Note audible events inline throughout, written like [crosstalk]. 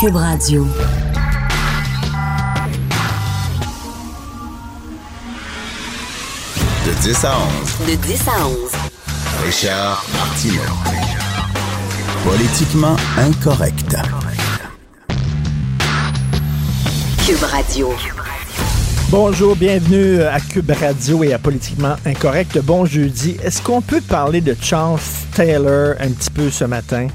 Cube Radio. De 10 à 11. De 10 à 11. Richard Martineau. Politiquement incorrect. Cube Radio. Bonjour, bienvenue à Cube Radio et à Politiquement Incorrect. Bon jeudi. Est-ce qu'on peut parler de Charles Taylor un petit peu ce matin?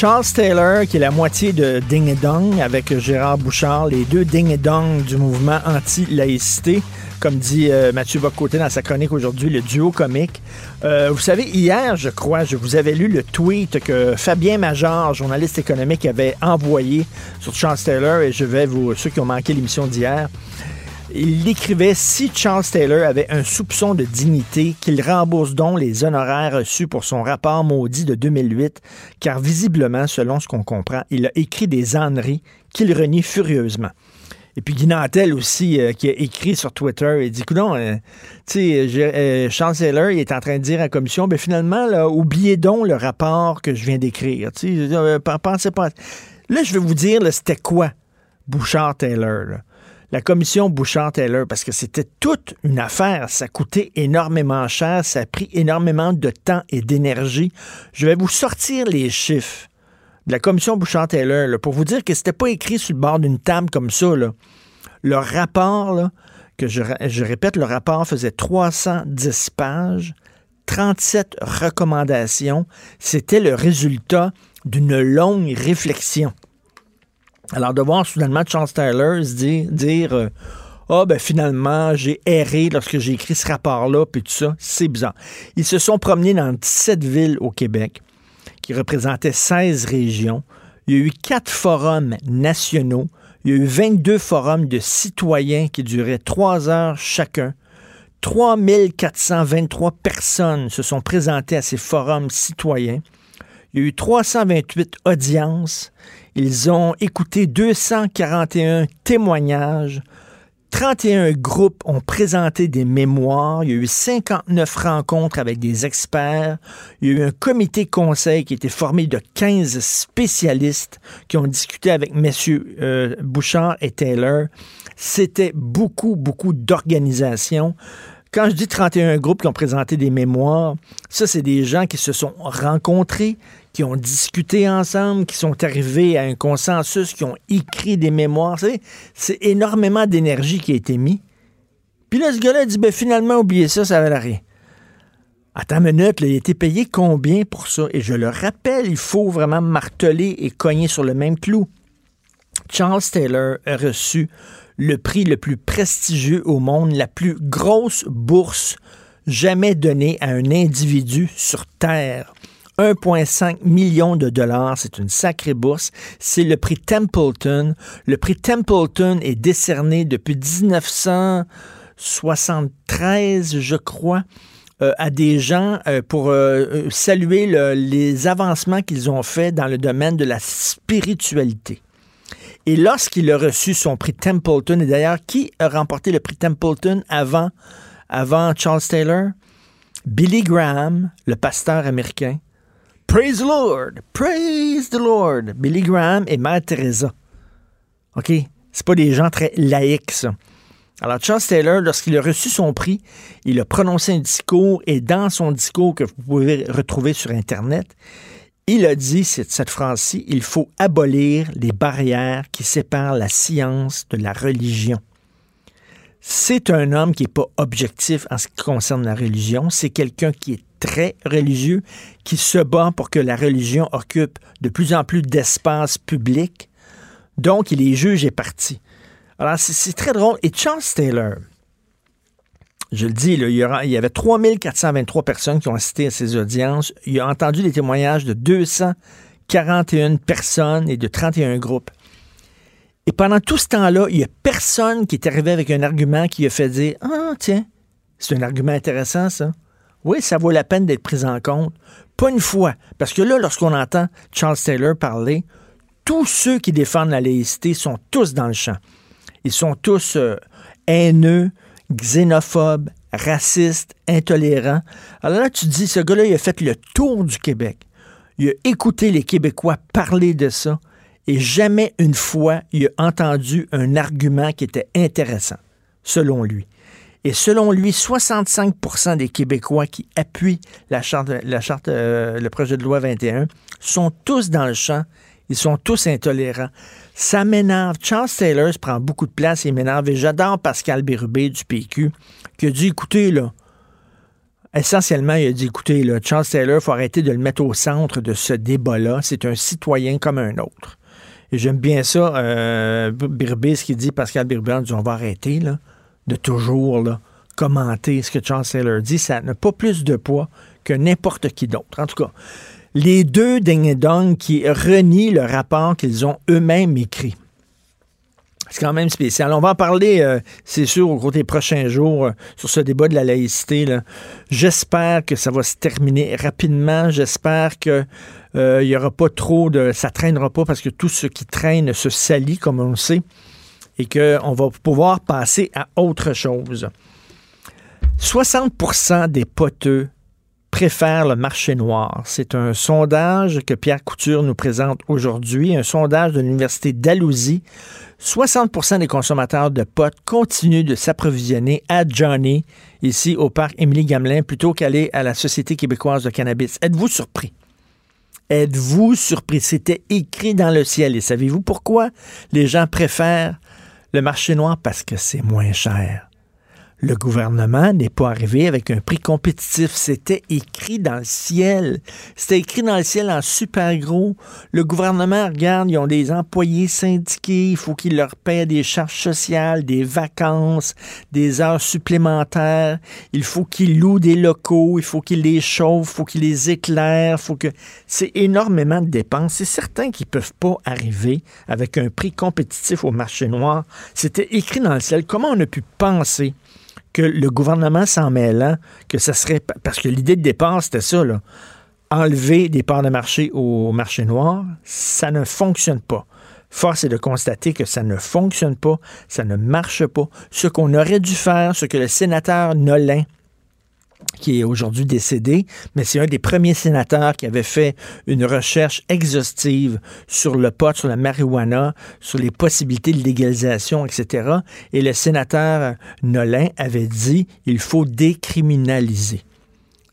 Charles Taylor, qui est la moitié de Ding et Dong avec Gérard Bouchard, les deux Ding et Dong du mouvement anti-laïcité, comme dit euh, Mathieu Bocoté dans sa chronique aujourd'hui, le duo comique. Euh, vous savez, hier, je crois, je vous avais lu le tweet que Fabien Major, journaliste économique, avait envoyé sur Charles Taylor, et je vais vous, ceux qui ont manqué l'émission d'hier, il écrivait si Charles Taylor avait un soupçon de dignité, qu'il rembourse donc les honoraires reçus pour son rapport maudit de 2008, car visiblement, selon ce qu'on comprend, il a écrit des âneries qu'il renie furieusement. Et puis Guy Nantel aussi, euh, qui a écrit sur Twitter, il dit, non, euh, euh, Charles Taylor, il est en train de dire à la commission, ben finalement, oubliez donc le rapport que je viens d'écrire. Tu sais, pensez pas. Là, je vais vous dire, c'était quoi Bouchard-Taylor, là? La commission Bouchard-Taylor, parce que c'était toute une affaire. Ça coûtait énormément cher, ça a pris énormément de temps et d'énergie. Je vais vous sortir les chiffres de la commission Bouchard-Taylor pour vous dire que c'était pas écrit sur le bord d'une table comme ça. Le rapport, que je, je répète, le rapport faisait 310 pages, 37 recommandations. C'était le résultat d'une longue réflexion. Alors, de voir soudainement Charles Taylor se dire, dire euh, ah, ben finalement, j'ai erré lorsque j'ai écrit ce rapport-là, puis tout ça, c'est bizarre. Ils se sont promenés dans 17 villes au Québec, qui représentaient 16 régions. Il y a eu quatre forums nationaux. Il y a eu 22 forums de citoyens qui duraient trois heures chacun. 3423 personnes se sont présentées à ces forums citoyens. Il y a eu 328 audiences. Ils ont écouté 241 témoignages. 31 groupes ont présenté des mémoires. Il y a eu 59 rencontres avec des experts. Il y a eu un comité conseil qui était formé de 15 spécialistes qui ont discuté avec messieurs Bouchard et Taylor. C'était beaucoup, beaucoup d'organisation. Quand je dis 31 groupes qui ont présenté des mémoires, ça, c'est des gens qui se sont rencontrés, qui ont discuté ensemble, qui sont arrivés à un consensus, qui ont écrit des mémoires. C'est énormément d'énergie qui a été mise. Puis là, ce gars-là dit, ben, finalement, oubliez ça, ça valait rien. Attends une minute, il a été payé combien pour ça? Et je le rappelle, il faut vraiment marteler et cogner sur le même clou. Charles Taylor a reçu le prix le plus prestigieux au monde, la plus grosse bourse jamais donnée à un individu sur Terre. 1,5 million de dollars, c'est une sacrée bourse. C'est le prix Templeton. Le prix Templeton est décerné depuis 1973, je crois. Euh, à des gens euh, pour euh, saluer les avancements qu'ils ont faits dans le domaine de la spiritualité. Et lorsqu'il a reçu son prix Templeton, et d'ailleurs, qui a remporté le prix Templeton avant, avant Charles Taylor? Billy Graham, le pasteur américain. Praise the Lord! Praise the Lord! Billy Graham et Mère Teresa. OK? C'est pas des gens très laïcs, ça. Alors, Charles Taylor, lorsqu'il a reçu son prix, il a prononcé un discours et dans son discours que vous pouvez retrouver sur Internet, il a dit cette, cette phrase-ci, il faut abolir les barrières qui séparent la science de la religion. C'est un homme qui n'est pas objectif en ce qui concerne la religion. C'est quelqu'un qui est très religieux, qui se bat pour que la religion occupe de plus en plus d'espace public. Donc, il est juge et parti. Alors, c'est très drôle. Et Charles Taylor, je le dis, il, y avait 3423 personnes qui ont assisté à ces audiences. Il a entendu les témoignages de 241 personnes et de 31 groupes. Et pendant tout ce temps-là, il n'y a personne qui est arrivé avec un argument qui a fait dire Ah, tiens, c'est un argument intéressant, ça. Oui, ça vaut la peine d'être pris en compte. Pas une fois. Parce que là, lorsqu'on entend Charles Taylor parler, tous ceux qui défendent la laïcité sont tous dans le champ. Ils sont tous euh, haineux, xénophobe, raciste, intolérant. Alors là, tu dis, ce gars-là, il a fait le tour du Québec. Il a écouté les Québécois parler de ça. Et jamais une fois, il a entendu un argument qui était intéressant, selon lui. Et selon lui, 65% des Québécois qui appuient la charte, euh, le projet de loi 21 sont tous dans le champ. Ils sont tous intolérants. Ça m'énerve. Charles Taylor prend beaucoup de place, il m'énerve. Et j'adore Pascal Bérubé du PQ, qui a dit, écoutez, là, essentiellement, il a dit, écoutez, là, Charles Taylor, il faut arrêter de le mettre au centre de ce débat-là. C'est un citoyen comme un autre. Et j'aime bien ça, euh, ce qu'il dit, Pascal dit, on va arrêter, là, de toujours, là, commenter ce que Charles Taylor dit. Ça n'a pas plus de poids que n'importe qui d'autre. En tout cas, les deux ding qui renient le rapport qu'ils ont eux-mêmes écrit. C'est quand même spécial. On va en parler, euh, c'est sûr, au cours des prochains jours euh, sur ce débat de la laïcité. J'espère que ça va se terminer rapidement. J'espère que euh, il y aura pas trop de. Ça traînera pas parce que tout ce qui traîne se salit, comme on le sait, et qu'on va pouvoir passer à autre chose. 60% des poteux préfèrent le marché noir. C'est un sondage que Pierre Couture nous présente aujourd'hui, un sondage de l'Université d'Alousie. 60% des consommateurs de pot continuent de s'approvisionner à Johnny, ici au parc Émilie-Gamelin, plutôt qu'aller à la Société québécoise de cannabis. Êtes-vous surpris? Êtes-vous surpris? C'était écrit dans le ciel. Et savez-vous pourquoi? Les gens préfèrent le marché noir? Parce que c'est moins cher le gouvernement n'est pas arrivé avec un prix compétitif. C'était écrit dans le ciel. C'était écrit dans le ciel en super gros. Le gouvernement, regarde, ils ont des employés syndiqués. Il faut qu'ils leur paient des charges sociales, des vacances, des heures supplémentaires. Il faut qu'ils louent des locaux. Il faut qu'ils les chauffent. Il faut qu'ils les éclairent. Faut que... C'est énormément de dépenses. C'est certain qu'ils peuvent pas arriver avec un prix compétitif au marché noir. C'était écrit dans le ciel. Comment on a pu penser que le gouvernement s'en mêlant, que ça serait. Parce que l'idée de départ, c'était ça, là. Enlever des parts de marché au marché noir, ça ne fonctionne pas. Force est de constater que ça ne fonctionne pas, ça ne marche pas. Ce qu'on aurait dû faire, ce que le sénateur Nolin qui est aujourd'hui décédé, mais c'est un des premiers sénateurs qui avait fait une recherche exhaustive sur le pot, sur la marijuana, sur les possibilités de légalisation, etc. Et le sénateur Nolin avait dit il faut décriminaliser.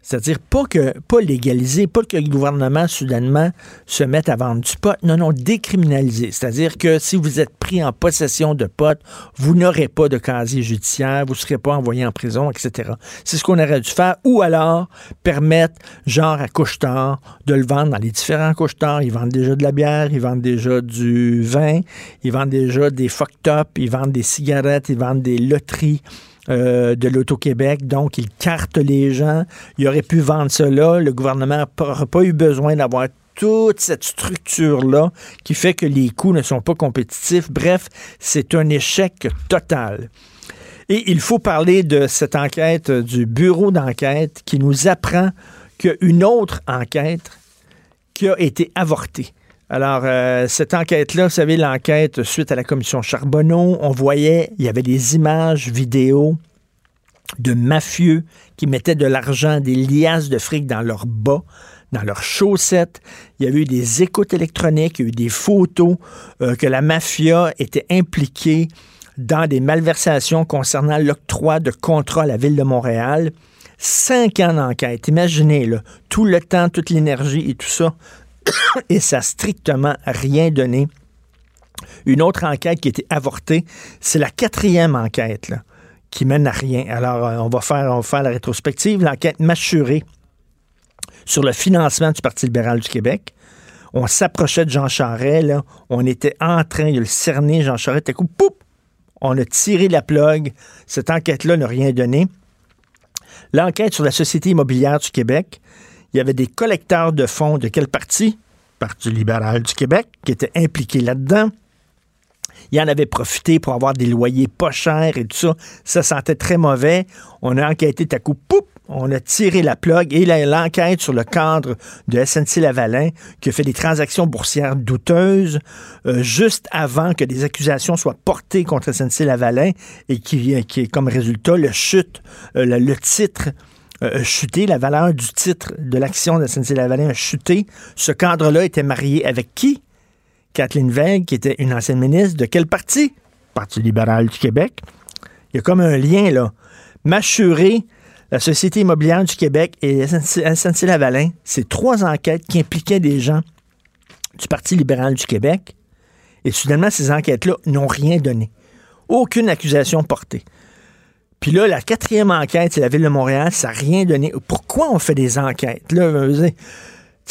C'est-à-dire pas que pas légaliser, pas que le gouvernement soudainement se mette à vendre du pot, non, non, décriminaliser. C'est-à-dire que si vous êtes pris en possession de pot, vous n'aurez pas de casier judiciaire, vous ne serez pas envoyé en prison, etc. C'est ce qu'on aurait dû faire. Ou alors permettre, genre à couche-tard, de le vendre dans les différents couche-tards. Ils vendent déjà de la bière, ils vendent déjà du vin, ils vendent déjà des fucked up, ils vendent des cigarettes, ils vendent des loteries. Euh, de l'Auto-Québec. Donc, il carte les gens. Il aurait pu vendre cela. Le gouvernement n'aurait pas eu besoin d'avoir toute cette structure-là qui fait que les coûts ne sont pas compétitifs. Bref, c'est un échec total. Et il faut parler de cette enquête du bureau d'enquête qui nous apprend qu'une autre enquête qui a été avortée. Alors, euh, cette enquête-là, vous savez, l'enquête suite à la commission Charbonneau, on voyait, il y avait des images vidéo de mafieux qui mettaient de l'argent, des liasses de fric dans leurs bas, dans leurs chaussettes. Il y avait eu des écoutes électroniques, il y a eu des photos euh, que la mafia était impliquée dans des malversations concernant l'octroi de contrats à la ville de Montréal. Cinq ans d'enquête. Imaginez, là, tout le temps, toute l'énergie et tout ça [coughs] et ça n'a strictement rien donné. Une autre enquête qui a été avortée, c'est la quatrième enquête qui mène à rien. Alors, euh, on va faire, on la rétrospective, l'enquête mâchurée sur le financement du Parti libéral du Québec. On s'approchait de Jean Charest, là. on était en train de le cerner, Jean Charest, coup, poup, on a tiré la plug. Cette enquête-là n'a rien donné. L'enquête sur la Société immobilière du Québec, il y avait des collecteurs de fonds de quel parti? Parti libéral du Québec, qui étaient impliqués là-dedans. Il en avait profité pour avoir des loyers pas chers et tout ça. Ça sentait très mauvais. On a enquêté à coup, poup, on a tiré la plug et l'enquête sur le cadre de SNC Lavalin qui a fait des transactions boursières douteuses euh, juste avant que des accusations soient portées contre SNC Lavalin et qui, qui est comme résultat le chute, euh, le titre euh, chuté, la valeur du titre de l'action de SNC-Lavalin a chuté. Ce cadre-là était marié avec qui? Kathleen Veil, qui était une ancienne ministre de quel parti? Parti libéral du Québec. Il y a comme un lien, là. Mâchurer la Société immobilière du Québec et SNC-Lavalin, c'est trois enquêtes qui impliquaient des gens du Parti libéral du Québec. Et soudainement, ces enquêtes-là n'ont rien donné. Aucune accusation portée. Puis là, la quatrième enquête, c'est la Ville de Montréal, ça n'a rien donné. Pourquoi on fait des enquêtes? Là,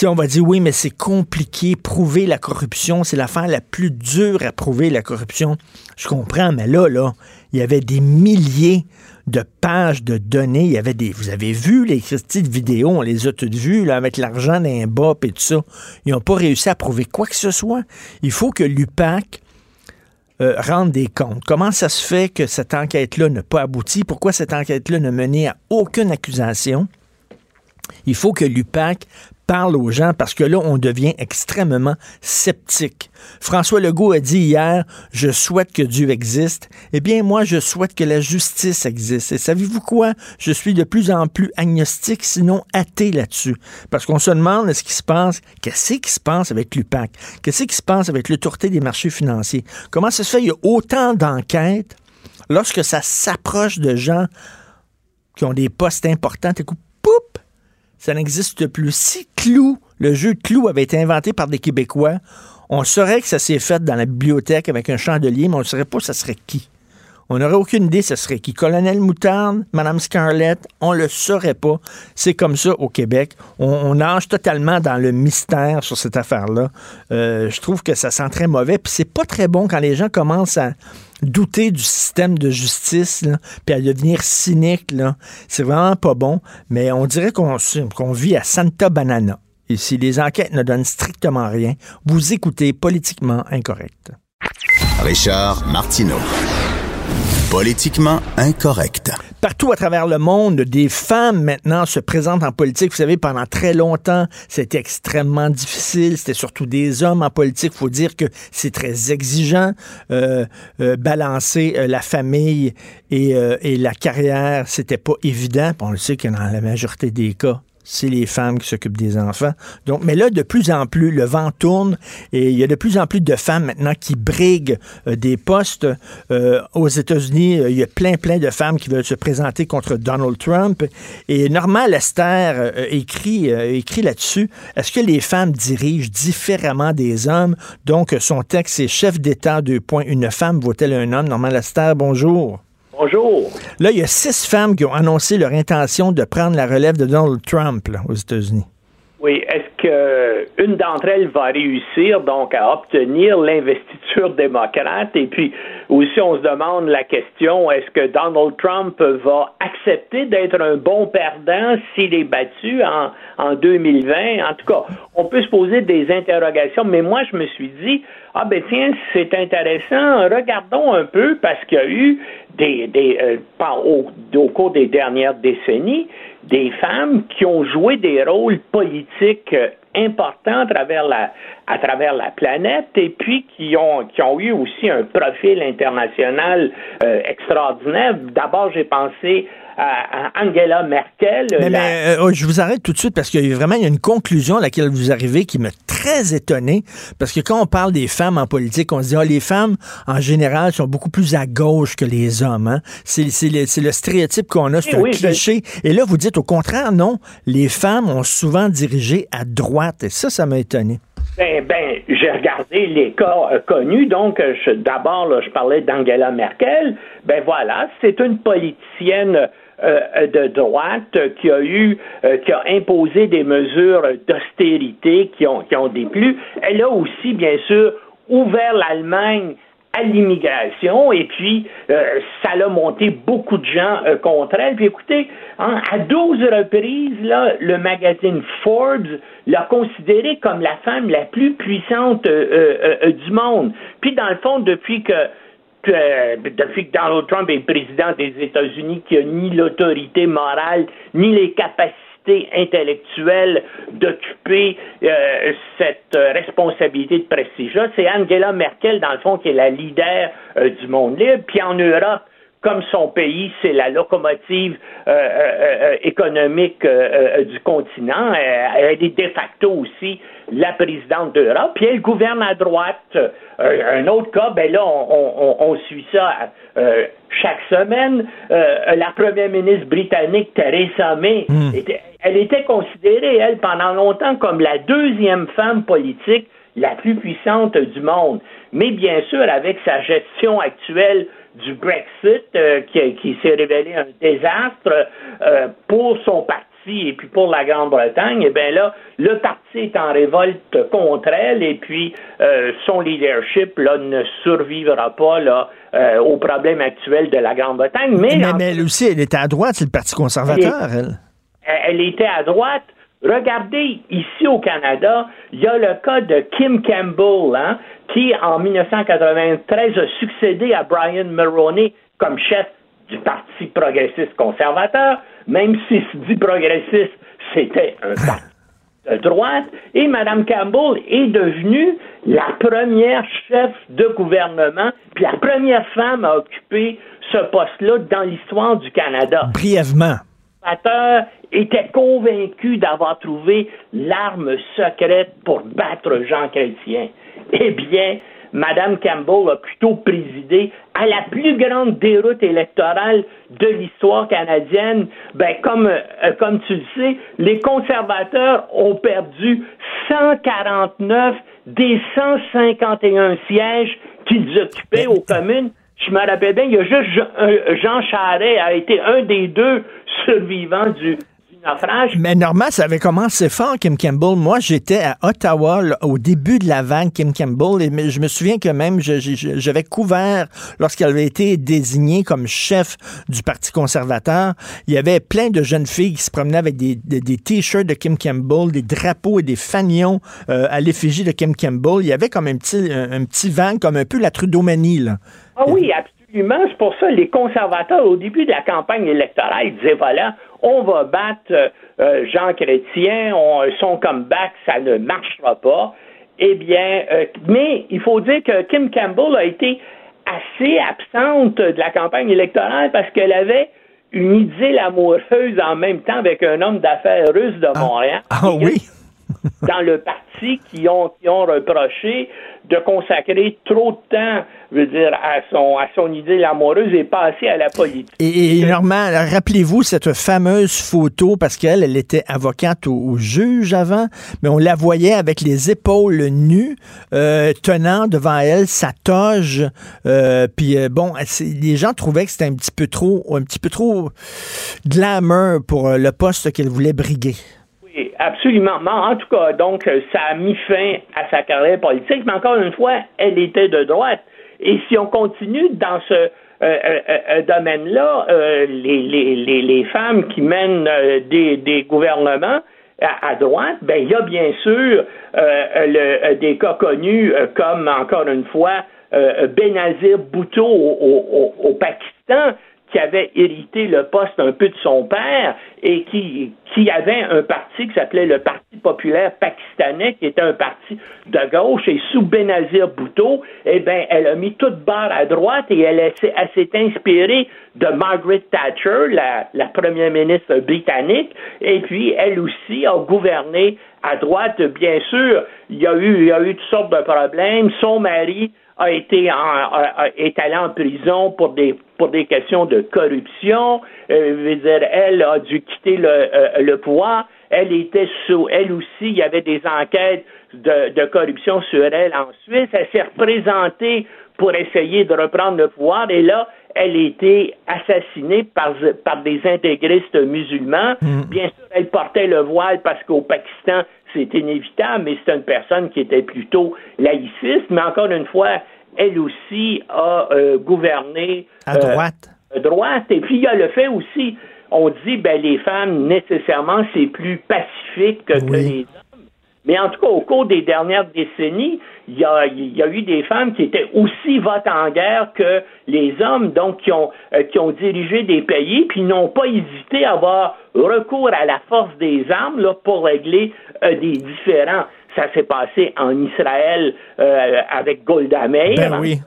on va dire oui, mais c'est compliqué. Prouver la corruption, c'est l'affaire la plus dure à prouver, la corruption. Je comprends, mais là, là, il y avait des milliers de pages de données. Il y avait des. Vous avez vu les petites vidéos, on les a toutes vues, là, avec l'argent d'un bop et tout ça. Ils n'ont pas réussi à prouver quoi que ce soit. Il faut que l'UPAC euh, rende des comptes. Comment ça se fait que cette enquête-là n'a pas abouti? Pourquoi cette enquête-là n'a mené à aucune accusation? Il faut que l'UPAC parle aux gens parce que là, on devient extrêmement sceptique. François Legault a dit hier, je souhaite que Dieu existe. Eh bien, moi, je souhaite que la justice existe. Et savez-vous quoi? Je suis de plus en plus agnostique, sinon athée là-dessus. Parce qu'on se demande ce qui se passe, qu'est-ce qui se passe avec l'UPAC? Qu'est-ce qui se passe avec l'autorité des marchés financiers? Comment ça se fait? Il y a autant d'enquêtes lorsque ça s'approche de gens qui ont des postes importants. Écoute, poup! ça n'existe plus. Si Clou, le jeu de Clou avait été inventé par des Québécois, on saurait que ça s'est fait dans la bibliothèque avec un chandelier, mais on ne saurait pas ça serait qui. On n'aurait aucune idée ce serait qui. Colonel Moutarde, Madame Scarlett, on le saurait pas. C'est comme ça au Québec. On, nage totalement dans le mystère sur cette affaire-là. Euh, je trouve que ça sent très mauvais. Puis c'est pas très bon quand les gens commencent à douter du système de justice, puis à devenir cynique. C'est vraiment pas bon. Mais on dirait qu'on vit à Santa Banana. Et si les enquêtes ne donnent strictement rien, vous écoutez politiquement incorrect. Richard Martineau. Politiquement incorrect. Partout à travers le monde, des femmes maintenant se présentent en politique. Vous savez, pendant très longtemps, c'était extrêmement difficile. C'était surtout des hommes en politique. Il faut dire que c'est très exigeant. Euh, euh, balancer euh, la famille et, et la carrière, c'était pas évident. On le sait que dans la majorité des cas, c'est les femmes qui s'occupent des enfants. Mais là, de plus en plus, le vent tourne et il y a de plus en plus de femmes maintenant qui briguent euh, des postes. Euh, aux États-Unis, euh, il y a plein, plein de femmes qui veulent se présenter contre Donald Trump. Et Norma Lester écrit, écrit là-dessus. Est-ce que les femmes dirigent différemment des hommes? Donc, son texte, c'est chef d'État, deux points. Une femme vaut-elle un homme? Norma Lester, bonjour. Bonjour. Là, il y a six femmes qui ont annoncé leur intention de prendre la relève de Donald Trump aux États-Unis. Oui, est-ce qu'une d'entre elles va réussir donc à obtenir l'investiture démocrate? Et puis aussi, on se demande la question, est-ce que Donald Trump va accepter d'être un bon perdant s'il est battu en, en 2020? En tout cas, on peut se poser des interrogations, mais moi, je me suis dit, ah ben tiens, c'est intéressant, regardons un peu, parce qu'il y a eu des, des euh, au, au, cours des dernières décennies, des femmes qui ont joué des rôles politiques euh, importants à travers la à travers la planète et puis qui ont qui ont eu aussi un profil international euh, extraordinaire. D'abord, j'ai pensé à, Angela Merkel. Mais, euh, je vous arrête tout de suite parce qu'il y a vraiment une conclusion à laquelle vous arrivez qui m'a très étonné. Parce que quand on parle des femmes en politique, on se dit, ah, les femmes, en général, sont beaucoup plus à gauche que les hommes. Hein. C'est le, stéréotype qu'on a, c'est un cliché. Et là, vous dites au contraire, non, les femmes ont souvent dirigé à droite. Et ça, ça m'a étonné. Ben, ben, j'ai regardé les cas euh, connus. Donc, d'abord, je parlais d'Angela Merkel. Ben voilà, c'est une politicienne de droite qui a eu, euh, qui a imposé des mesures d'austérité qui ont, qui ont déplu. Elle a aussi, bien sûr, ouvert l'Allemagne à l'immigration et puis euh, ça l'a monté beaucoup de gens contre elle. Puis écoutez, hein, à 12 reprises, là, le magazine Forbes l'a considérée comme la femme la plus puissante du monde. Puis dans le fond, depuis que euh, depuis que Donald Trump est président des États-Unis, qui a ni l'autorité morale, ni les capacités intellectuelles d'occuper euh, cette responsabilité de prestige-là. C'est Angela Merkel, dans le fond, qui est la leader euh, du monde libre. Puis en Europe, comme son pays, c'est la locomotive économique du continent. elle est de facto aussi la présidente d'Europe, puis elle gouverne à droite. Euh, un autre cas, ben là, on, suit ça euh, chaque semaine. Euh, la première ministre britannique, Theresa May, hmm. elle était considérée, elle, pendant longtemps comme la deuxième femme politique la plus puissante du monde. Mais bien sûr, avec sa gestion actuelle du Brexit, qui, s'est révélé un désastre pour son parti, et puis pour la Grande-Bretagne, eh bien là, le parti est en révolte contre elle et puis euh, son leadership là, ne survivra pas là, euh, aux problèmes actuels de la Grande-Bretagne. Mais, mais, elle aussi, elle était à droite, c'est le Parti conservateur, elle. Elle était à droite. Regardez, ici au Canada, il y a le cas de Kim Campbell, hein, qui en 1993 a succédé à Brian Mulroney comme chef du Parti progressiste conservateur, même si se dit progressiste, c'était un parti de droite, et Mme Campbell est devenue la première chef de gouvernement, puis la première femme à occuper ce poste-là dans l'histoire du Canada. Brièvement. était convaincu d'avoir trouvé l'arme secrète pour battre Jean Chrétien. Eh bien, Mme Campbell a plutôt présidé à la plus grande déroute électorale de l'histoire canadienne. Ben, comme, euh, comme tu le sais, les conservateurs ont perdu 149 des 151 sièges qu'ils occupaient aux communes. Je me rappelle bien, il y a juste Jean Charest a été un des deux survivants du, mais normalement, ça avait commencé fort, Kim Campbell. Moi, j'étais à Ottawa au début de la vague Kim Campbell et je me souviens que même j'avais couvert lorsqu'elle avait été désignée comme chef du Parti conservateur. Il y avait plein de jeunes filles qui se promenaient avec des, t-shirts de Kim Campbell, des drapeaux et des fanions euh, à l'effigie de Kim Campbell. Il y avait comme un petit, un, petit vent, comme un peu la Trudeau-manie, là. Ah oui, absolument. C'est pour ça les conservateurs, au début de la campagne électorale, ils disaient voilà, on va battre euh, Jean Chrétien, on, son comeback, ça ne marchera pas. Eh bien, euh, mais il faut dire que Kim Campbell a été assez absente de la campagne électorale parce qu'elle avait une idée amoureuse en même temps avec un homme d'affaires russe de ah. Montréal. Ah, oui? [laughs] dans le parti qui ont, qui reproché de consacrer trop de temps, dire, à son, idée amoureuse et passer à la politique. Et, et Normand, rappelez-vous cette fameuse photo, parce qu'elle, elle était avocate au, juge avant, mais on la voyait avec les épaules nues, euh, tenant devant elle sa toge. Euh, puis euh, bon, les gens trouvaient que c'était un petit peu trop, un petit peu trop glamour pour le poste qu'elle voulait briguer absolument. En tout cas, donc, ça a mis fin à sa carrière politique, mais encore une fois, elle était de droite. Et si on continue dans ce euh, euh, euh, domaine-là, les, les, femmes qui mènent des, gouvernements à, droite, ben il y a bien sûr des cas connus comme encore une fois Benazir Bhutto au, au Pakistan, qui avait hérité le poste un peu de son père et qui, qui avait un parti qui s'appelait le Parti populaire pakistanais, qui était un parti de gauche, et sous Benazir Bhutto, eh bien, elle a mis toute barre à droite et elle, s'est inspirée de Margaret Thatcher, la, la première ministre britannique, et puis elle aussi a gouverné à droite, bien sûr. Il y a eu, il y a eu toutes sortes de problèmes. Son mari a été en, est allée en prison pour des pour des questions de corruption. Euh, dire, elle a dû quitter le, euh, le pouvoir. Elle était sous, elle aussi, il y avait des enquêtes de, de corruption sur elle en Suisse. Elle s'est représentée pour essayer de reprendre le pouvoir et là, elle a été assassinée par, par des intégristes musulmans. Mm. Bien sûr, elle portait le voile parce qu'au Pakistan, c'est inévitable, mais c'est une personne qui était plutôt laïciste, mais encore une fois, elle aussi a euh, gouverné à droite. Euh, droite. Et puis il y a le fait aussi, on dit ben les femmes nécessairement c'est plus pacifique que, les hommes. Mais en tout cas, au cours des dernières décennies, il y a, y a eu des femmes qui étaient aussi votes en guerre que les hommes, donc qui ont, euh, qui ont dirigé des pays, puis n'ont pas hésité à avoir recours à la force des armes là, pour régler des différends. Ça s'est passé en Israël euh, avec Golda Meir. Ben oui.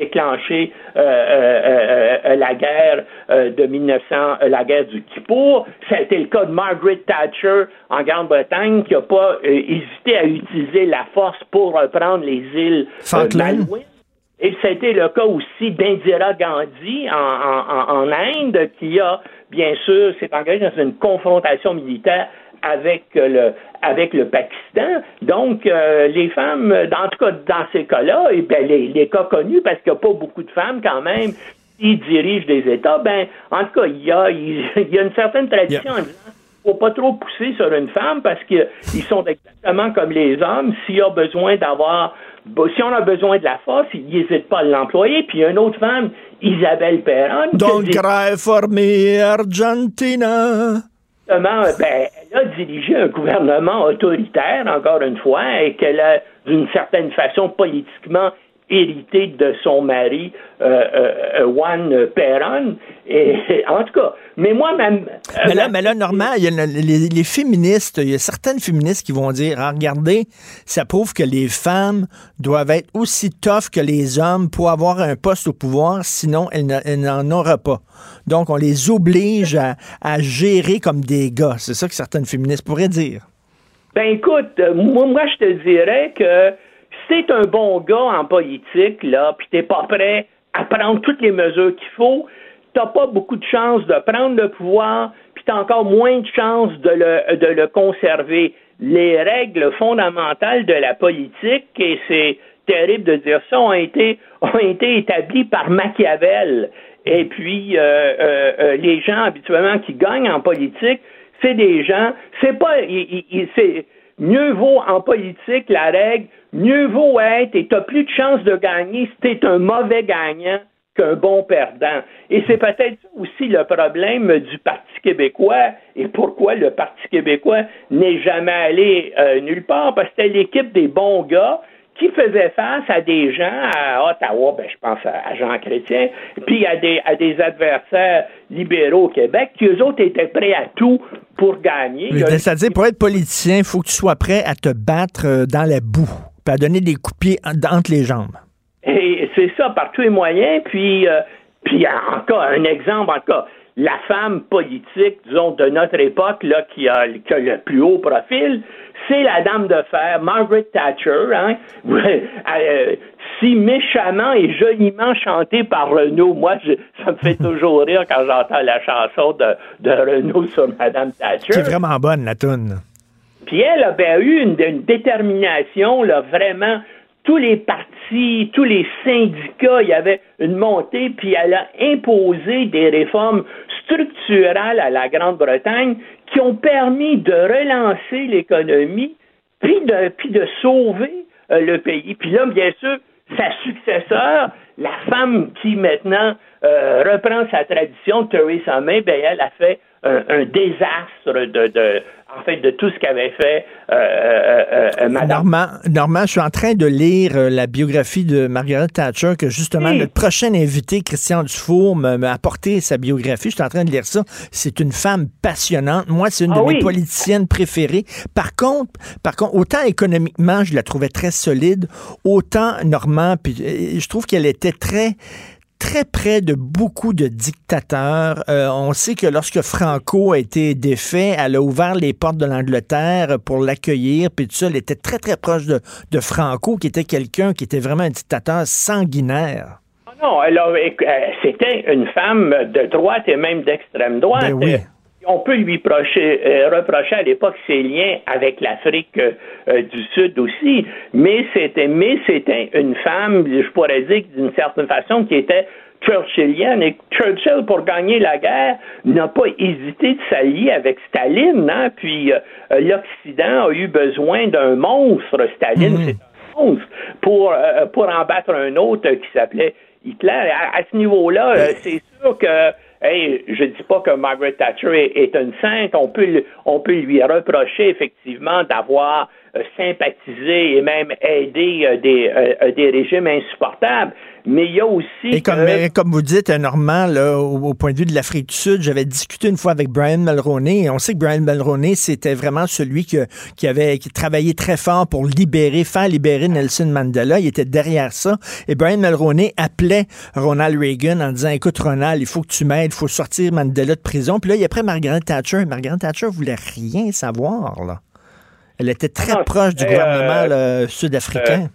Déclenché la guerre de 1900, la guerre du Kippour. Ça a été le cas de Margaret Thatcher en Grande-Bretagne qui n'a pas hésité à utiliser la force pour reprendre les îles Malouines. Et ça a été le cas aussi d'Indira Gandhi en, Inde, qui a, bien sûr, s'est engagé dans une confrontation militaire avec le avec le Pakistan. Donc, euh, les femmes, en tout cas dans ces cas-là, et ben, les, les cas connus, parce qu'il n'y a pas beaucoup de femmes quand même qui dirigent des États, ben, en tout cas, il y a, il [laughs] y a une certaine tradition en disant faut pas trop pousser sur une femme parce qu'ils sont exactement comme les hommes. S'il y a besoin d'avoir si on a besoin de la force, il n'hésite pas à l'employer. Puis une autre femme, Isabelle Perron. Don't cry for me, Argentina. Ben, elle a dirigé un gouvernement autoritaire, encore une fois, et qu'elle a, d'une certaine façon, politiquement hérité de son mari, euh, euh, Juan Perron. Et, [laughs] en tout cas, mais moi même. Euh, mais là, mais là, Normand, il y a les, féministes, il y a certaines féministes qui vont dire, ah, regardez, ça prouve que les femmes doivent être aussi tough que les hommes pour avoir un poste au pouvoir, sinon elles n'en auraient pas. Donc, on les oblige à, à gérer comme des gars. C'est ça que certaines féministes pourraient dire. Ben écoute, moi, moi je te dirais que t'es un bon gars en politique, là, puis t'es pas prêt à prendre toutes les mesures qu'il faut, t'as pas beaucoup de chances de prendre le pouvoir, puis t'as encore moins de chances de le, de le conserver. Les règles fondamentales de la politique, et c'est terrible de dire ça, ont été, ont été établies par Machiavel. Et puis, euh, euh, euh, les gens habituellement qui gagnent en politique, c'est des gens, c'est pas, c'est mieux vaut en politique la règle mieux vaut être et tu as plus de chances de gagner si tu es un mauvais gagnant qu'un bon perdant. Et c'est peut-être aussi le problème du Parti québécois et pourquoi le Parti québécois n'est jamais allé euh, nulle part, parce que c'était l'équipe des bons gars qui faisait face à des gens à Ottawa, ben, je pense à Jean Chrétien, puis à des, à des adversaires libéraux au Québec, qui eux autres étaient prêts à tout pour gagner. C'est-à-dire, pour être politicien, il faut que tu sois prêt à te battre euh, dans la boue puis à donner des coups de pied entre les jambes. Et c'est ça, par tous les moyens. Puis, euh, puis encore un exemple, encore la femme politique, disons, de notre époque, là, qui a, le plus haut profil, c'est la dame de fer, Margaret Thatcher, hein, [laughs] euh, si méchamment et joliment chantée par Renaud. Moi, ça me fait toujours rire quand j'entends la chanson de, de Renaud sur Madame Thatcher. C'est vraiment bonne, la tune. Puis elle avait eu une, détermination, là, vraiment, tous les partis, tous les syndicats, il y avait une montée, puis elle a imposé des réformes structurelles à la Grande-Bretagne qui ont permis de relancer l'économie, puis de, puis de sauver euh, le pays. Puis là, bien sûr, sa successeur, la femme qui maintenant euh, reprend sa tradition, Theresa May, ben, elle a fait un, désastre de, de, en fait, de tout ce qu'avait fait euh, euh, euh Madame. Normand, je suis en train de lire la biographie de Margaret Thatcher, que justement notre prochain invité, Christian Dufour, m'a apporté sa biographie. Je suis en train de lire ça. C'est une femme passionnante. Moi, c'est une de ah mes politiciennes préférées. Par contre, par contre, autant économiquement, je la trouvais très solide, autant Normand, puis je trouve qu'elle était très très près de beaucoup de dictateurs. Euh, on sait que lorsque Franco a été défait, elle a ouvert les portes de l'Angleterre pour l'accueillir, puis tout ça, elle était très, très proche de, de Franco, qui était quelqu'un qui était vraiment un dictateur sanguinaire. Ah non, elle euh, c'était une femme de droite et même d'extrême droite. Ben oui on peut lui euh, reprocher à l'époque ses liens avec l'Afrique euh, du Sud aussi, mais c'était, mais c'était une femme, je pourrais dire d'une certaine façon, qui était churchillienne. Et Churchill, pour gagner la guerre, n'a pas hésité de s'allier avec Staline. Hein? Puis euh, l'Occident a eu besoin d'un monstre. Staline, mhm. c'est un monstre pour, pour en battre un autre qui s'appelait Hitler. à ce niveau-là, c'est sûr que Hey, je dis pas que Margaret Thatcher est, une sainte. On peut, on peut lui reprocher effectivement d'avoir euh, sympathisé et même aidé euh, euh, des régimes insupportables. Mais il y a aussi. Et comme, comme vous dites, Normand, là, au, point de vue de l'Afrique du Sud, j'avais discuté une fois avec Brian Mulroney, et on sait que Brian Mulroney, c'était vraiment celui que, qui avait qui travaillé très fort pour libérer, faire libérer Nelson Mandela. Il était derrière ça. Et Brian Mulroney appelait Ronald Reagan en disant Écoute, Ronald, il faut que tu m'aides, il faut sortir Mandela de prison. Puis là, il y a après Margaret Thatcher. Margaret Thatcher voulait rien savoir, là. Elle était très Non, proche du c'était, gouvernement euh, sud-africain.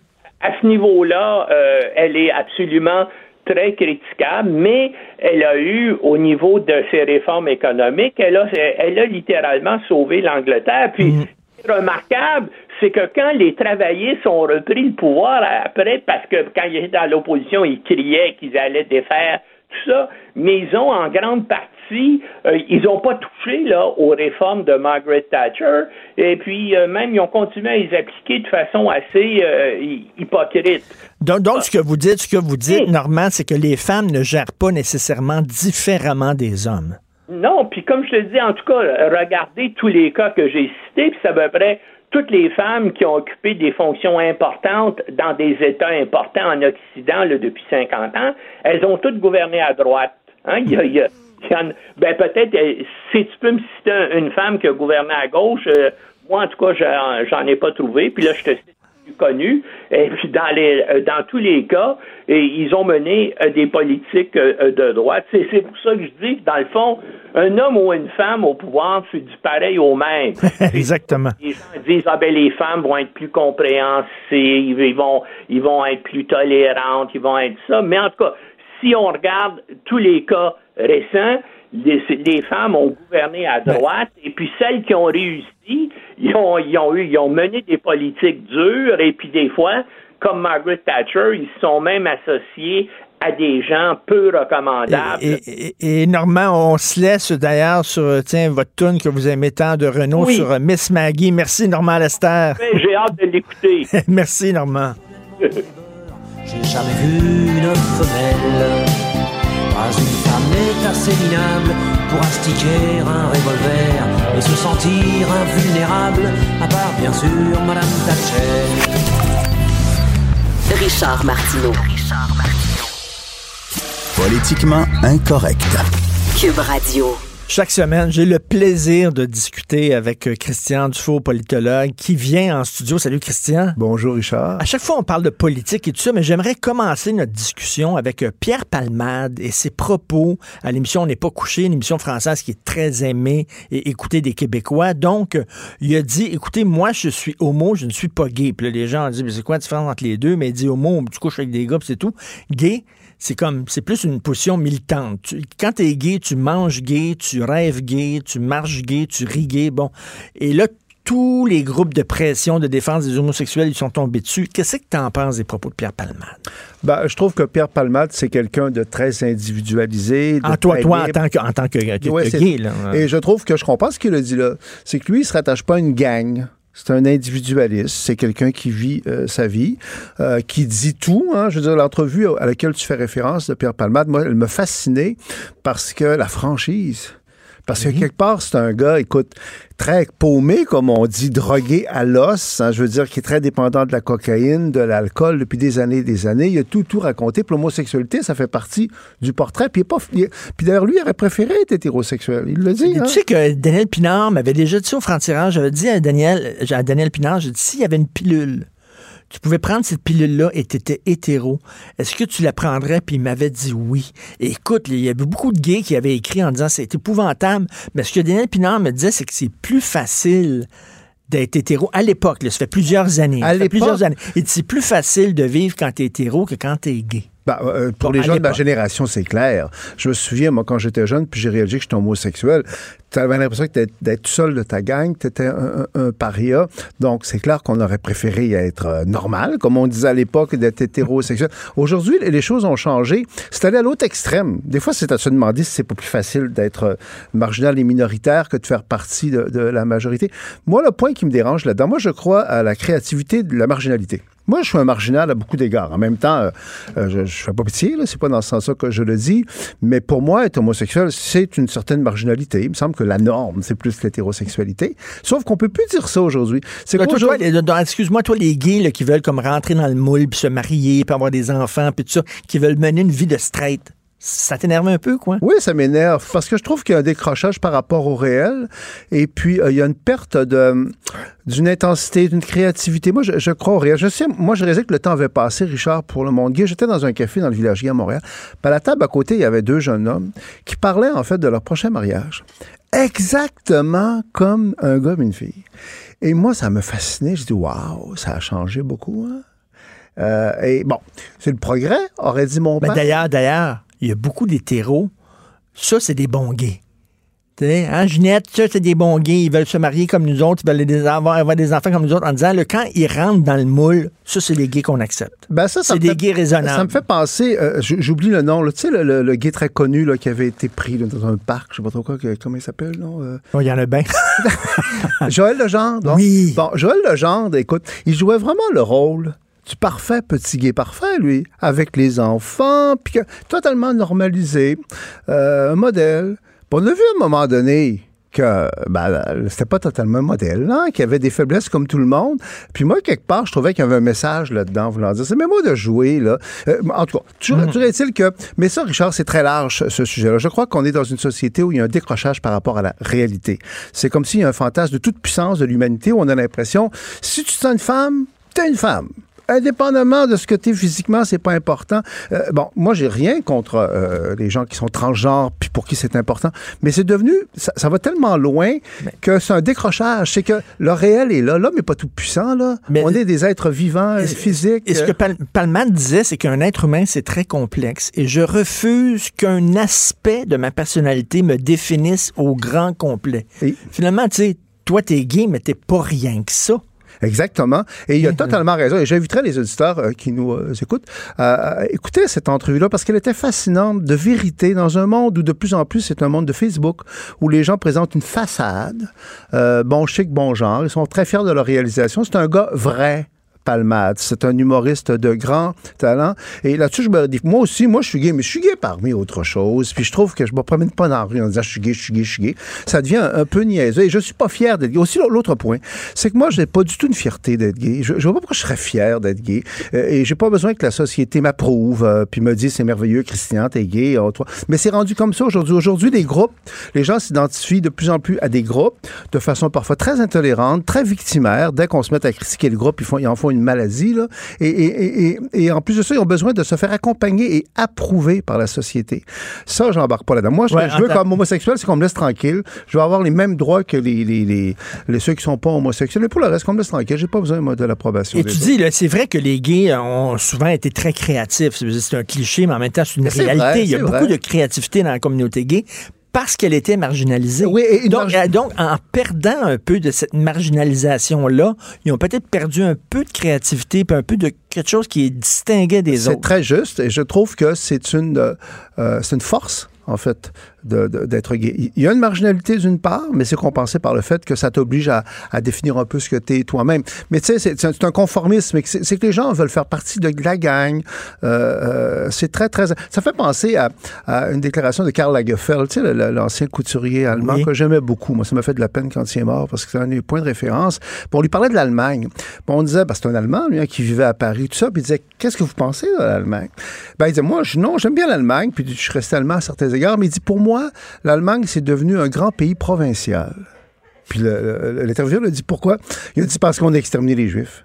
À ce niveau-là, euh, elle est absolument très critiquable, mais elle a eu, au niveau de ses réformes économiques, elle a, elle a littéralement sauvé l'Angleterre. Puis, Mhm. ce qui est remarquable, c'est que quand les travaillistes ont repris le pouvoir après, parce que quand ils étaient dans l'opposition, ils criaient qu'ils allaient défaire tout ça, mais ils ont en grande partie, euh, ils n'ont pas touché là aux réformes de Margaret Thatcher, et puis euh, même ils ont continué à les appliquer de façon assez euh, hy- hypocrite. Donc, donc, ce que vous dites, ce que vous dites. Normand, c'est que les femmes ne gèrent pas nécessairement différemment des hommes. Non, puis comme je te dis, en tout cas, regardez tous les cas que j'ai cités, puis c'est à peu près toutes les femmes qui ont occupé des fonctions importantes dans des États importants en Occident là, depuis 50 ans, elles ont toutes gouverné à droite. Hein? Il y a, il y ben peut-être, euh, si tu peux me citer un- une femme qui a gouverné à gauche, euh, moi en tout cas, j'en, ai pas trouvé, puis là je te cite connues. Et puis dans les euh, dans tous les cas, et ils ont mené des politiques de droite. C'est, c'est pour ça que je dis que dans le fond, un homme ou une femme au pouvoir, c'est du pareil au même. [laughs] Exactement. Les gens disent ah ben les femmes vont être plus compréhensives, ils vont ils vont être plus tolérantes, ils vont être ça. Mais en tout cas, si on regarde tous les cas récents, les, les femmes ont gouverné à droite et puis celles qui ont réussi, ils ont ils ont eu ils ont mené des politiques dures et puis des fois comme Margaret Thatcher, ils se sont même associés à des gens peu recommandables. Et, et- et Normand, on se laisse d'ailleurs sur tiens, votre tune que vous aimez tant de Renault Oui. sur euh, Miss Maggie. Merci, Normand Lester. Mais J'ai hâte de l'écouter. [laughs] Merci, Normand. [laughs] J'ai jamais vu une femelle. Pas une femme n'est assez minable pour astiquer un revolver et se sentir invulnérable, à part bien sûr Madame Thatcher. Richard Martineau. Politiquement incorrect. Cube Radio. Chaque semaine, j'ai le plaisir de discuter avec euh, Christian Dufault, politologue, qui vient en studio. Salut, Christian. Bonjour Richard. À chaque fois, on parle de politique et tout ça, mais j'aimerais commencer notre discussion avec euh, Pierre Palmade et ses propos à l'émission On n'est pas couché, une émission française qui est très aimée et écoutée des Québécois. Donc, il a dit, écoutez, moi, je suis homo, je ne suis pas gay. Puis là, les gens ont dit, mais c'est quoi la différence entre les deux? Mais il dit homo, tu couches avec des gars, c'est tout. Gay, c'est comme, c'est plus une position militante. Tu- quand t'es gay, tu manges gay, tu rêves gay, tu marches gay, tu ris gay, bon. Et là, tous les groupes de pression de défense des homosexuels, ils sont tombés dessus. Qu'est-ce que tu en penses des propos de Pierre Palmade? Ben, je trouve que Pierre Palmade, c'est quelqu'un de très individualisé. de En toi, toi, en tant que, en tant que, que- Ouais, que c'est- gay, là. Et je trouve que je comprends ce qu'il a dit là. C'est que lui, il se rattache pas à une gang. C'est un individualiste. C'est quelqu'un qui vit euh, sa vie, euh, qui dit tout. Hein. Je veux dire, l'entrevue à laquelle tu fais référence de Pierre Palmade, moi, elle me fascinait parce que la franchise. Parce que quelque part, c'est un gars, écoute, très paumé, comme on dit, drogué à l'os. hein, je veux dire, qui est très dépendant de la cocaïne, de l'alcool depuis des années et des années. Il a tout, tout raconté. Puis l'homosexualité, ça fait partie du portrait. Puis, d'ailleurs, lui, il aurait préféré être hétérosexuel. Il le dit. Hein? Tu sais que Daniel Pinard m'avait déjà dit ça au franc-tirage. J'avais dit à Daniel, à Daniel Pinard, j'ai dit, s'il y avait une pilule, tu pouvais prendre cette pilule-là et tu étais hétéro, est-ce que tu la prendrais? Puis il m'avait dit oui? Et écoute, il y avait beaucoup de gays qui avaient écrit en disant c'est épouvantable. Mais ce que Daniel Pinard me disait, c'est que c'est plus facile d'être hétéro à l'époque. Ça fait plusieurs années. À Ça fait plusieurs années. Et c'est plus facile de vivre quand tu es hétéro que quand tu es gay. Ben, euh, pour Bon, les gens de ma génération, c'est clair. Je me souviens, moi, quand j'étais jeune, puis j'ai réalisé que j'étais homosexuel, tu avais l'impression que d'être- seul de ta gang, tu étais un, un- un paria. Donc, c'est clair qu'on aurait préféré être euh, normal, comme on disait à l'époque, d'être hétérosexuel. Aujourd'hui, les choses ont changé. C'est allé à l'autre extrême. Des fois, c'est à se demander si c'est pas plus facile d'être euh, marginal et minoritaire que de faire partie de, de la majorité. Moi, le point qui me dérange là-dedans, moi, je crois à la créativité de la marginalité. Moi, je suis un marginal à beaucoup d'égards. En même temps, euh, euh, je, je fais pas pitié, c'est pas dans ce sens-là que je le dis, mais pour moi, être homosexuel, c'est une certaine marginalité. Il me semble que la norme, c'est plus l'hétérosexualité. Sauf qu'on peut plus dire ça aujourd'hui. C'est excuse-moi, toi, les gays là, qui veulent comme rentrer dans le moule, puis se marier, puis avoir des enfants, puis tout ça, qui veulent mener une vie de straight, ça t'énerve un peu, quoi? Oui, ça m'énerve parce que je trouve qu'il y a un décrochage par rapport au réel et puis euh, il y a une perte de d'une intensité, d'une créativité. Moi, je, je crois au réel. Je sais, moi, je réalisais que le temps avait passé, Richard, pour le monde gay. J'étais dans un café dans le village gay à Montréal. Puis à la table à côté, il y avait deux jeunes hommes qui parlaient en fait de leur prochain mariage. Exactement comme un gars et une fille. Et moi, ça me fascinait. Je dis, waouh, ça a changé beaucoup. hein? Euh, et bon, c'est le progrès, aurait dit mon Mais père. d'ailleurs, d'ailleurs, il y a beaucoup d'hétéros. Ça, c'est des bons gays. Tu sais, hein, Ginette, ça, c'est des bons gays. Ils veulent se marier comme nous autres. Ils veulent avoir, avoir des enfants comme nous autres en disant, là, quand ils rentrent dans le moule, ça, c'est les gays qu'on accepte. Ben ça, ça C'est des fait- gays raisonnables. Ça me fait penser, euh, j'oublie le nom, tu sais, le, le- le gay très connu là, qui avait été pris là, dans un parc, je sais pas trop quoi, comment il s'appelle, non? euh, Oh, Il y en a bien. [laughs] Joël Legendre. non? Oui. Bon, Joël Legendre, écoute, il jouait vraiment le rôle du parfait petit gay parfait, lui, avec les enfants, puis que- totalement normalisé, euh, un modèle. Puis on a vu à un moment donné que ben, c'était pas totalement un modèle, hein, qu'il y avait des faiblesses comme tout le monde. Puis moi, quelque part, je trouvais qu'il y avait un message là-dedans, voulant dire, c'est même moi de jouer, là. Euh, en tout cas, toujours, toujours est-il que... Mais ça, Richard, c'est très large, ce sujet-là. Je crois qu'on est dans une société où il y a un décrochage par rapport à la réalité. C'est comme s'il y a un fantasme de toute puissance de l'humanité où on a l'impression, si tu te sens une femme, t'es une femme. Indépendamment de ce que tu es physiquement, c'est pas important. Euh, bon, moi, j'ai rien contre euh, les gens qui sont transgenres puis pour qui c'est important, mais c'est devenu, ça, ça va tellement loin que c'est un décrochage. C'est que le réel est là. L'homme n'est pas tout puissant, là. Mais- On est des êtres vivants, Et- physiques. Et ce que Pal- Palman disait, c'est qu'un être humain, c'est très complexe. Et je refuse qu'un aspect de ma personnalité me définisse au grand complet. Et- Finalement, tu sais, toi, t'es gay, mais t'es pas rien que ça. Exactement. Et il a [laughs] totalement raison. Et j'inviterai les auditeurs euh, qui nous euh, écoutent à à écouter cette entrevue-là parce qu'elle était fascinante de vérité dans un monde où de plus en plus c'est un monde de Facebook où les gens présentent une façade, euh, bon chic, bon genre. Ils sont très fiers de leur réalisation. C'est un gars vrai. Palmade. C'est un humoriste de grand talent. Et là-dessus, je me dis, moi aussi, moi, je suis gay, mais je suis gay parmi autre chose. Puis je trouve que je me promène pas dans la rue en disant, je suis gay, je suis gay, je suis gay. Ça devient un, peu niaiseux. Et je suis pas fier d'être gay. Aussi, l'autre point, c'est que moi, j'ai pas du tout une fierté d'être gay. Je, je vois pas pourquoi je serais fier d'être gay. Euh, et j'ai pas besoin que la société m'approuve, euh, puis me dise, c'est merveilleux, Christian, t'es gay. oh, toi. Mais c'est rendu comme ça aujourd'hui. Aujourd'hui, les groupes, les gens s'identifient de plus en plus à des groupes de façon parfois très intolérante, très victimaire. Dès qu'on se met à critiquer le groupe, ils, font, ils en font une maladie. Là. Et, et- et- et- et en plus de ça, ils ont besoin de se faire accompagner et approuver par la société. Ça, j'embarque pas là-dedans. Moi, Ouais, je veux comme homosexuel, c'est qu'on me laisse tranquille. Je veux avoir les mêmes droits que les, les, les, les- ceux qui sont pas homosexuels. Mais pour le reste, qu'on me laisse tranquille. J'ai pas besoin, moi, de l'approbation. Et tu autres. dis, c'est vrai que les gays ont souvent été très créatifs. C'est un cliché, mais en même temps, c'est une réalité. vrai, Il y a beaucoup vrai. de créativité dans la communauté gay parce qu'elle était marginalisée. Oui, et donc, euh, donc, en perdant un peu de cette marginalisation-là, ils ont peut-être perdu un peu de créativité puis un peu de quelque chose qui est distinguait des C'est autres. très juste et je trouve que c'est une, euh, euh, c'est une force, en fait, d'être gay. Il y a une marginalité d'une part, mais c'est compensé par le fait que ça t'oblige à, à définir un peu ce que tu es toi-même. Mais tu sais, c'est- c'est un- conformisme. C'est que les gens veulent faire partie de la gang. Euh, euh, c'est très, très... Ça fait penser à, à une déclaration de Karl Lagerfeld, tu sais, l'ancien couturier allemand Oui. que j'aimais beaucoup. Moi, ça m'a fait de la peine quand il est mort parce que c'est un des points de référence. Puis on lui parlait de l'Allemagne. On disait, ben, c'est un Allemand, lui, hein, qui vivait à Paris, tout ça. Puis il disait, qu'est-ce que vous pensez de l'Allemagne? Ben, il disait, moi, je, non, j'aime bien l'Allemagne. Puis je suis resté allemand à certains égards. Mais il dit, pour moi, l'Allemagne, c'est devenu un grand pays provincial. Puis le- le- l'intervieweur a dit, pourquoi? Il a dit, parce qu'on a exterminé les Juifs.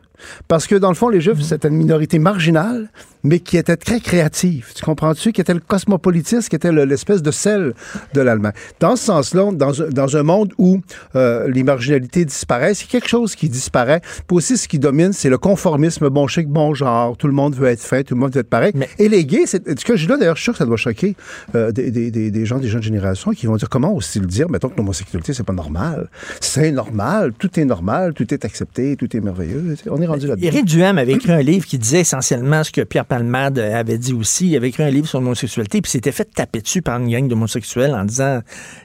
Parce que, dans le fond, les Juifs, c'était une minorité marginale, mais qui était très créative. Tu comprends-tu? Qui était le cosmopolitisme, qui était le- l'espèce de sel de l'Allemagne. Dans ce sens-là, dans, un- dans un monde où euh, les marginalités disparaissent, il y a quelque chose qui disparaît. Puis aussi, ce qui domine, c'est le conformisme bon chic, bon genre. Tout le monde veut être fait, tout le monde veut être pareil. Mais- Et les gays, c'est ce que je dis là, d'ailleurs, je suis sûr que ça doit choquer euh, des, des- des- des gens des jeunes générations qui vont dire comment aussi le dire, mettons que l'homosexualité, c'est pas normal? C'est normal, tout est normal, tout est accepté, tout est merveilleux. On est rendu là-dedans. Éric Duhem avait écrit un livre qui disait essentiellement ce que Pierre Palmade avait dit aussi, il avait écrit un livre sur l'homosexualité, puis s'était fait taper dessus par une gang d'homosexuels en disant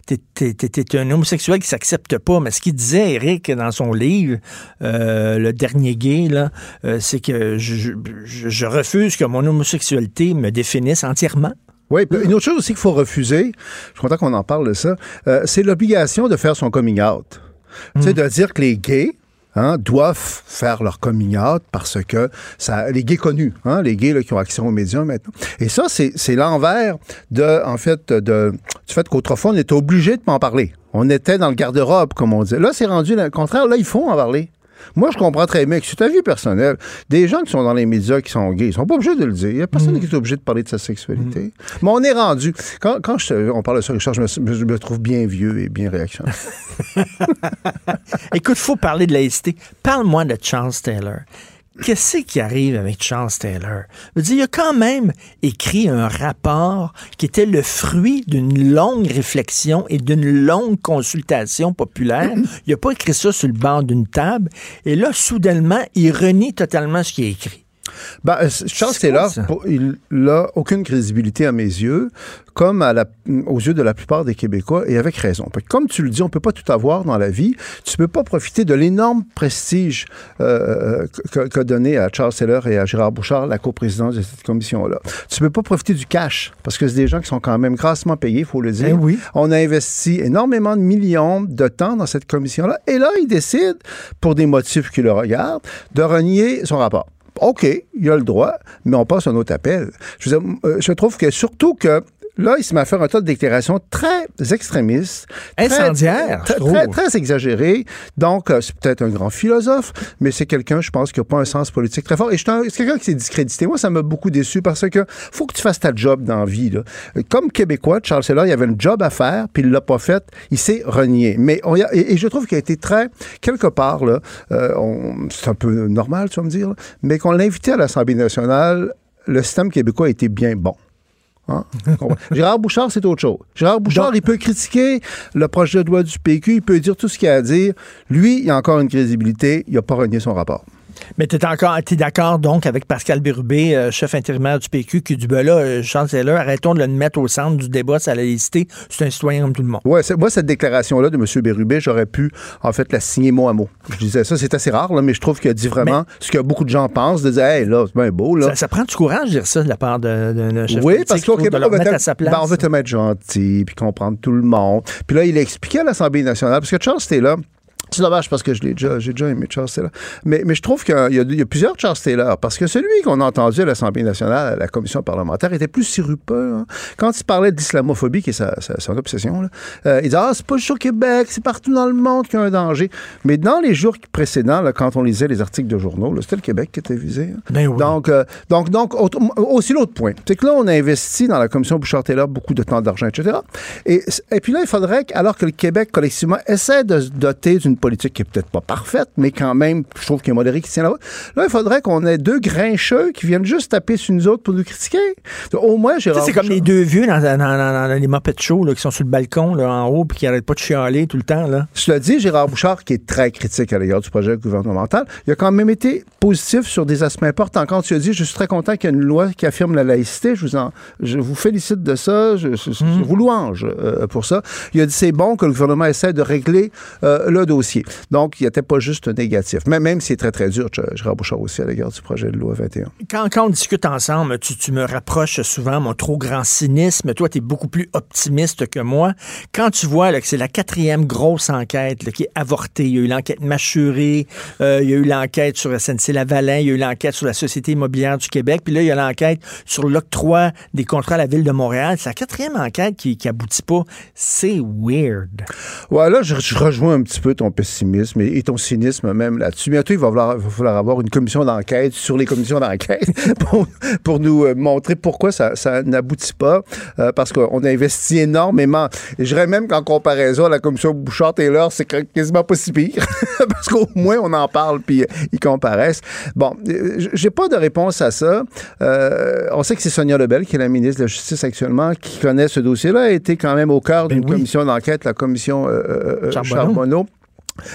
T'es un homosexuel qui s'accepte pas. Mais ce qu'il disait, Eric, dans son livre, euh, Le dernier gay, là, euh, c'est que je, je- je refuse que mon homosexualité me définisse entièrement. Oui, une autre chose aussi qu'il faut refuser, je suis content qu'on en parle de ça, euh, c'est l'obligation de faire son coming out. Tu sais, de dire que les gays, hein, doivent faire leur coming out parce que ça, les gays connus, hein, les gays là, qui ont accès aux médias maintenant. Et ça, c'est l'envers de, en fait, de, du fait qu'autrefois, on était obligé de m'en parler. On était dans le garde-robe, comme on dit. Là, c'est rendu le contraire. Là, il faut en parler. Moi, je comprends très bien que c'est ta vie personnelle. Des gens qui sont dans les médias qui sont gays, ils sont pas obligés de le dire. Il n'y a personne qui est obligé de parler de sa sexualité. Mais on est rendu. Quand, quand je on parle de ça, Richard, je me, je me trouve bien vieux et bien réactionnaire. [laughs] Écoute, faut parler de laïcité. Parle-moi de Charles Taylor. Qu'est-ce qui arrive avec Charles Taylor? Je veux dire, il a quand même écrit un rapport qui était le fruit d'une longue réflexion et d'une longue consultation populaire. Il n'a pas écrit ça sur le bord d'une table. Et là, soudainement, il renie totalement ce qu'il a écrit. Ben, euh, Charles Taylor, il n'a aucune crédibilité à mes yeux, comme à la- aux yeux de la plupart des Québécois, et avec raison. Comme tu le dis, on peut pas tout avoir dans la vie. Tu peux pas profiter de l'énorme prestige euh, que- qu'a donné à Charles Taylor et à Gérard Bouchard la coprésidence de cette commission-là. Tu peux pas profiter du cash, parce que c'est des gens qui sont quand même grassement payés, il faut le dire. Eh oui. On a investi énormément de millions de temps dans cette commission-là, et là, il décide, pour des motifs qui le regardent, de renier son rapport. OK, il a le droit, mais on passe un autre appel. Je, euh, je trouve que surtout que là, il se met à faire un tas de déclarations très extrémistes. Incendiaires, Très, très, très exagérées. Donc, euh, c'est peut-être un grand philosophe, mais c'est quelqu'un, je pense, qui n'a pas un sens politique très fort. Et c'est quelqu'un qui s'est discrédité. Moi, ça m'a beaucoup déçu parce que faut que tu fasses ta job dans la vie. là. Comme Québécois, Charles Taylor, il avait un job à faire, puis il l'a pas fait. Il s'est renié. Mais on a- et, et je trouve qu'il a été très, quelque part, là, euh, c'est un peu normal, tu vas me dire, là, mais qu'on l'invitait à l'Assemblée nationale, le système québécois était bien bon. Hein? Gérard Bouchard, c'est autre chose. Gérard Bouchard, Donc- il peut critiquer le projet de loi du PQ, il peut dire tout ce qu'il a à dire. Lui, il a encore une crédibilité, il n'a pas renié son rapport. Mais tu es encore d'accord donc avec Pascal Bérubé, euh, chef intérimaire du PQ, qui dit ben là, euh, Charles Taylor, arrêtons de le mettre au centre du débat sur la laïcité. C'est un citoyen comme tout le monde. Ouais, moi, cette déclaration-là de M. Bérubé, j'aurais pu, en fait, la signer mot à mot. Je disais ça, c'est assez rare, là, mais je trouve qu'il a dit vraiment ce que beaucoup de gens pensent, de dire, hey, là, c'est bien beau, là. Ça, ça prend du courage de dire ça de la part de- d'un chef Oui, parce qu'au Québec, on veut, à sa place. ben, on veut te mettre gentil, puis comprendre tout le monde. Puis là, il a expliqué à l'Assemblée nationale, parce que Charles Taylor, c'est dommage parce que je l'ai déjà, j'ai déjà aimé Charles Taylor. Mais, mais je trouve qu'il y a, il y a plusieurs Charles Taylor, parce que celui qu'on a entendu à l'Assemblée nationale, à la commission parlementaire, était plus sirupeux. hein. Quand il parlait de l'islamophobie, qui est sa, sa- son obsession, là, euh, il disait Ah, c'est pas juste au Québec, c'est partout dans le monde qu'il y a un danger. Mais dans les jours précédents, là, quand on lisait les articles de journaux, c'était le Québec qui était visé. hein. Ben oui. Donc, euh, donc, donc autre- aussi l'autre point, c'est que là, on a investi dans la commission Bouchard-Taylor beaucoup de temps, d'argent, etc. Et, et puis là, il faudrait, que, alors que le Québec, collectivement, essaie de se doter d'une politique qui est peut-être pas parfaite, mais quand même, je trouve qu'il est modéré, qui tient la route, là, il faudrait qu'on ait deux grincheux qui viennent juste taper sur nous autres pour nous critiquer. Au moins, Gérard c'est comme les deux vieux dans, dans- dans- dans les Muppet Show là, qui sont sur le balcon là, en haut puis qui arrêtent pas de chialer tout le temps. Là. Je le dis, Gérard Bouchard, qui est très critique à l'égard du projet gouvernemental, il a quand même été positif sur des aspects importants. Quand tu as dit, je suis très content qu'il y ait une loi qui affirme la laïcité, je vous, en, je vous félicite de ça, je, je- je vous louange euh, pour ça. Il a dit, c'est bon que le gouvernement essaie de régler euh, le dossier. Donc, il n'était pas juste négatif. Mais même si c'est très, très dur, Gérard Bouchard aussi à l'égard du projet de loi 21. Quand, quand on discute ensemble, tu, tu me rapproches souvent mon trop grand cynisme. Toi, tu es beaucoup plus optimiste que moi. Quand tu vois là, que c'est la quatrième grosse enquête là, qui est avortée, il y a eu l'enquête mâchurée, euh, il y a eu l'enquête sur SNC-Lavalin, il y a eu l'enquête sur la Société immobilière du Québec, puis là, il y a l'enquête sur l'octroi des contrats à la Ville de Montréal. C'est la quatrième enquête qui, qui aboutit pas. C'est weird. Ouais, là, je, je rejoins un petit peu ton pessimisme et, et ton cynisme même là-dessus. Bientôt, il va falloir, va falloir avoir une commission d'enquête sur les commissions d'enquête [laughs] pour, pour nous euh, montrer pourquoi ça, ça n'aboutit pas. euh, parce qu'on a investi énormément. Et je dirais même qu'en comparaison à la commission Bouchard-Taylor, c'est quasiment pas si pire. [laughs] parce qu'au moins, on en parle puis euh, ils comparaissent. Bon, j'ai pas de réponse à ça. Euh, on sait que c'est Sonia Lebel, qui est la ministre de la Justice actuellement, qui connaît ce dossier-là, a été quand même au cœur Ben d'une oui. commission d'enquête, la commission euh, Charbonneau. Charbonneau.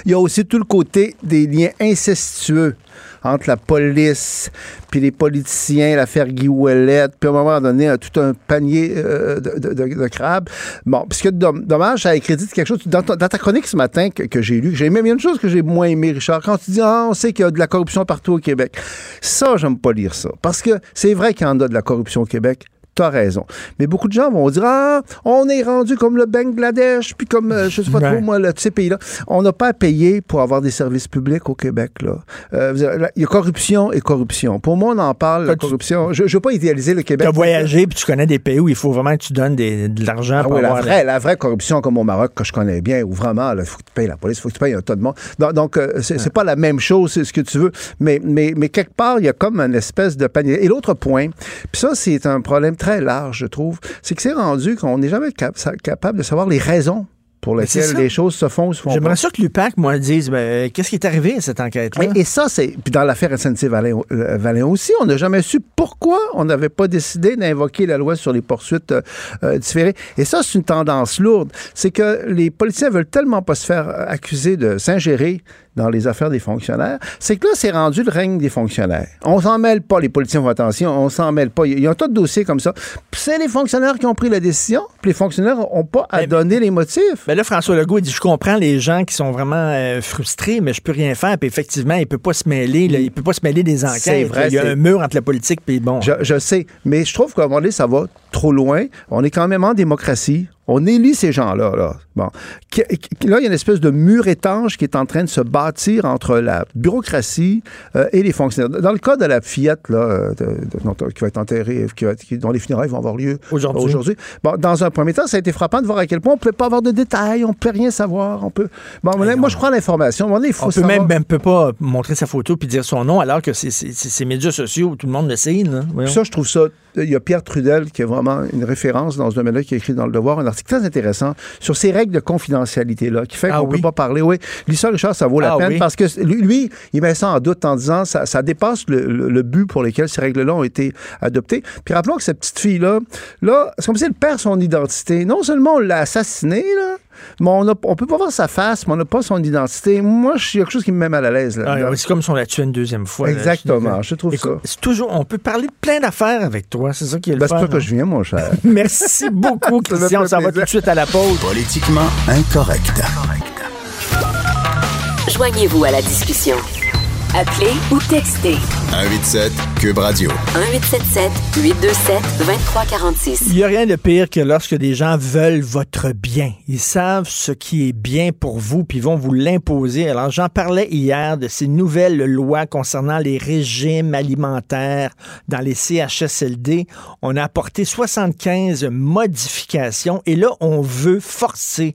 Il y a aussi tout le côté des liens incestueux entre la police, puis les politiciens, l'affaire Guy puis à un moment donné, tout un panier euh, de, crabes. Bon, parce que dom- dommage, ça crédite quelque chose. Dans, ta chronique ce matin que, j'ai lu, j'ai aimé, il une chose que j'ai moins aimé, Richard, quand tu dis, ah, on sait qu'il y a de la corruption partout au Québec. Ça, j'aime pas lire ça. Parce que c'est vrai qu'il y en a de la corruption au Québec. T'as raison. Mais beaucoup de gens vont dire Ah, on est rendu comme le Bangladesh, puis comme, euh, je sais pas Ouais. trop, moi, là, tous ces pays-là. On n'a pas à payer pour avoir des services publics au Québec, là. Euh, il y a corruption et corruption. Pour moi, on en parle, la tu- corruption. Je ne veux pas idéaliser le Tu Québec. as voyagé, puis tu connais des pays où il faut vraiment que tu donnes des- de l'argent Ah pour oui, la avoir... vraie, la vraie corruption comme au Maroc que je connais bien, où vraiment, il faut que tu payes la police, il faut que tu payes un tas de monde. Donc, euh, c'est c'est pas la même chose, c'est ce que tu veux. Mais, mais, mais quelque part, il y a comme une espèce de panier. Et l'autre point, puis ça, c'est un problème très large, je trouve, c'est que c'est rendu qu'on n'est jamais cap- capable de savoir les raisons pour lesquelles les choses se font ou se font. J'aimerais ça que l'UPAC, moi, dise, ben, qu'est-ce qui est arrivé à cette enquête-là? Et, et ça, c'est. Puis dans l'affaire SNC-Valin euh, Valin aussi, on n'a jamais su pourquoi on n'avait pas décidé d'invoquer la loi sur les poursuites euh, euh, différées. Et ça, c'est une tendance lourde. C'est que les politiciens veulent tellement pas se faire euh, accuser de s'ingérer dans les affaires des fonctionnaires, c'est que là, c'est rendu le règne des fonctionnaires. On s'en mêle pas, les politiciens font attention, on s'en mêle pas. Il y a un tas de dossiers comme ça. Puis c'est les fonctionnaires qui ont pris la décision, puis les fonctionnaires n'ont pas à Mais- donner les motifs. Ben là, François Legault, il dit, je comprends les gens qui sont vraiment euh, frustrés, mais je peux rien faire. Puis effectivement, il peut pas se mêler, là, il peut pas se mêler des enquêtes. C'est vrai, il y a un mur entre la politique puis bon. Je, je sais, mais je trouve qu'à un moment donné, ça va trop loin. On est quand même en démocratie. On élit ces gens-là. Là. Bon. Là, il y a une espèce de mur étanche qui est en train de se bâtir entre la bureaucratie euh, et les fonctionnaires. Dans le cas de la fillette là, euh, de- de- dont- qui va être enterrée, qui va qui- dont les funérailles vont avoir lieu Aujourd'hui. Bon, dans un premier temps, ça a été frappant de voir à quel point on ne peut pas avoir de détails, on ne peut rien savoir. On peut... Bon, moi, je prends l'information. On peut savoir- même, même peut pas montrer sa photo puis dire son nom alors que c'est c'est- c'est ces médias sociaux où tout le monde le sait. Là. Ça, je trouve ça. Il y a Pierre Trudel qui est vraiment une référence dans ce domaine-là, qui a écrit dans Le Devoir un article très intéressant sur ces règles de confidentialité-là, qui fait Ah qu'on ne oui? peut pas parler. Oui, l'histoire, Richard, ça vaut la Ah peine oui? parce que lui, lui, il met ça en doute en disant ça, ça dépasse le, le- le but pour lequel ces règles-là ont été adoptées. Puis rappelons que cette petite fille-là, là, c'est comme si elle perd son identité. Non seulement on l'a assassinée, là, mais on, a- on peut pas voir sa face, mais on n'a pas son identité. Moi, je- il y a quelque chose qui me met mal à l'aise. Ah, Là, c'est comme si on la tuait une deuxième fois. là. Exactement, je trouve Écoute, ça. C'est toujours, on peut parler de plein d'affaires avec toi, c'est ça qui est le Ben, c'est pour ça que hein. je viens, mon cher. [laughs] Merci beaucoup, [laughs] Ça Christian. On fait s'en va tout de suite à la pause. Politiquement incorrect. Joignez-vous à la discussion. Appelez ou textez 187 Cube Radio. 1877 827 2346. Il n'y a rien de pire que lorsque des gens veulent votre bien. Ils savent ce qui est bien pour vous, puis ils vont vous l'imposer. Alors, j'en parlais hier de ces nouvelles lois concernant les régimes alimentaires dans les CHSLD. On a apporté 75 modifications et là, on veut forcer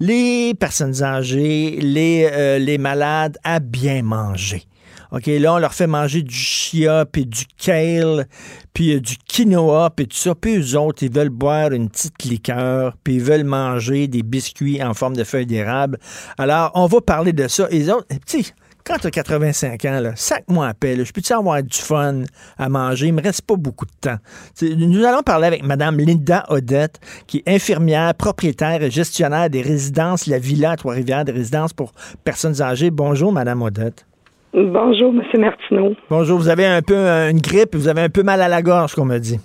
les personnes âgées, les, euh, les malades à bien manger. OK, là, on leur fait manger du chia, puis du kale, puis euh, du quinoa, puis tout ça. Puis eux autres, ils veulent boire une petite liqueur, puis ils veulent manger des biscuits en forme de feuilles d'érable. Alors, on va parler de ça. Et les autres, tu quand tu as 85 ans, sac-moi à paix. Je peux-tu avoir du fun à manger? Il me reste pas beaucoup de temps. Nous allons parler avec Mme Linda Odette, qui est infirmière, propriétaire et gestionnaire des résidences La Villa à Trois-Rivières, des résidences pour personnes âgées. Bonjour, Mme Odette. Bonjour, M. Martineau. Bonjour, vous avez un peu euh, une grippe, vous avez un peu mal à la gorge, qu'on me dit.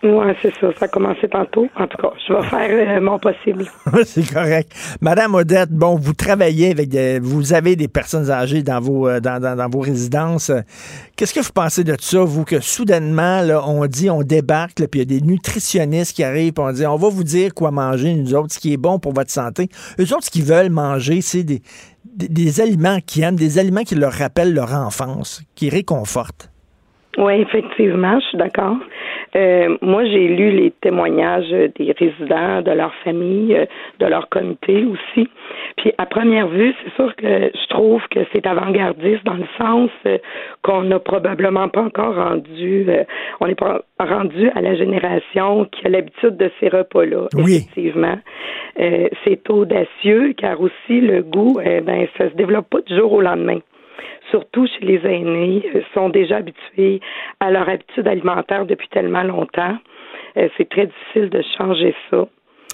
Oui, c'est ça. Ça a commencé tantôt. En tout cas, je vais faire euh, mon possible. [laughs] c'est correct. Madame Odette, bon, vous travaillez avec des, vous avez des personnes âgées dans vos, euh, dans, dans- dans vos résidences. Qu'est-ce que vous pensez de ça, vous, que soudainement, là, on dit, on débarque, là, puis il y a des nutritionnistes qui arrivent, puis on dit, on va vous dire quoi manger, nous autres, ce qui est bon pour votre santé. Eux autres, ce qu'ils veulent manger, c'est des, des, des aliments qu'ils aiment, des aliments qui leur rappellent leur enfance, qui réconfortent. Oui, effectivement, je suis d'accord. Euh, moi, j'ai lu les témoignages des résidents, de leur famille, euh, de leur comité aussi. Puis, à première vue, c'est sûr que je trouve que c'est avant-gardiste dans le sens euh, qu'on n'a probablement pas encore rendu, on n'est pas rendu à la génération qui a l'habitude de ces repas-là. Oui. Effectivement, Euh, c'est audacieux car aussi le goût, eh ben, ça se développe pas du jour au lendemain surtout chez les aînés, euh, sont déjà habitués à leur habitude alimentaire depuis tellement longtemps. Euh, c'est très difficile de changer ça.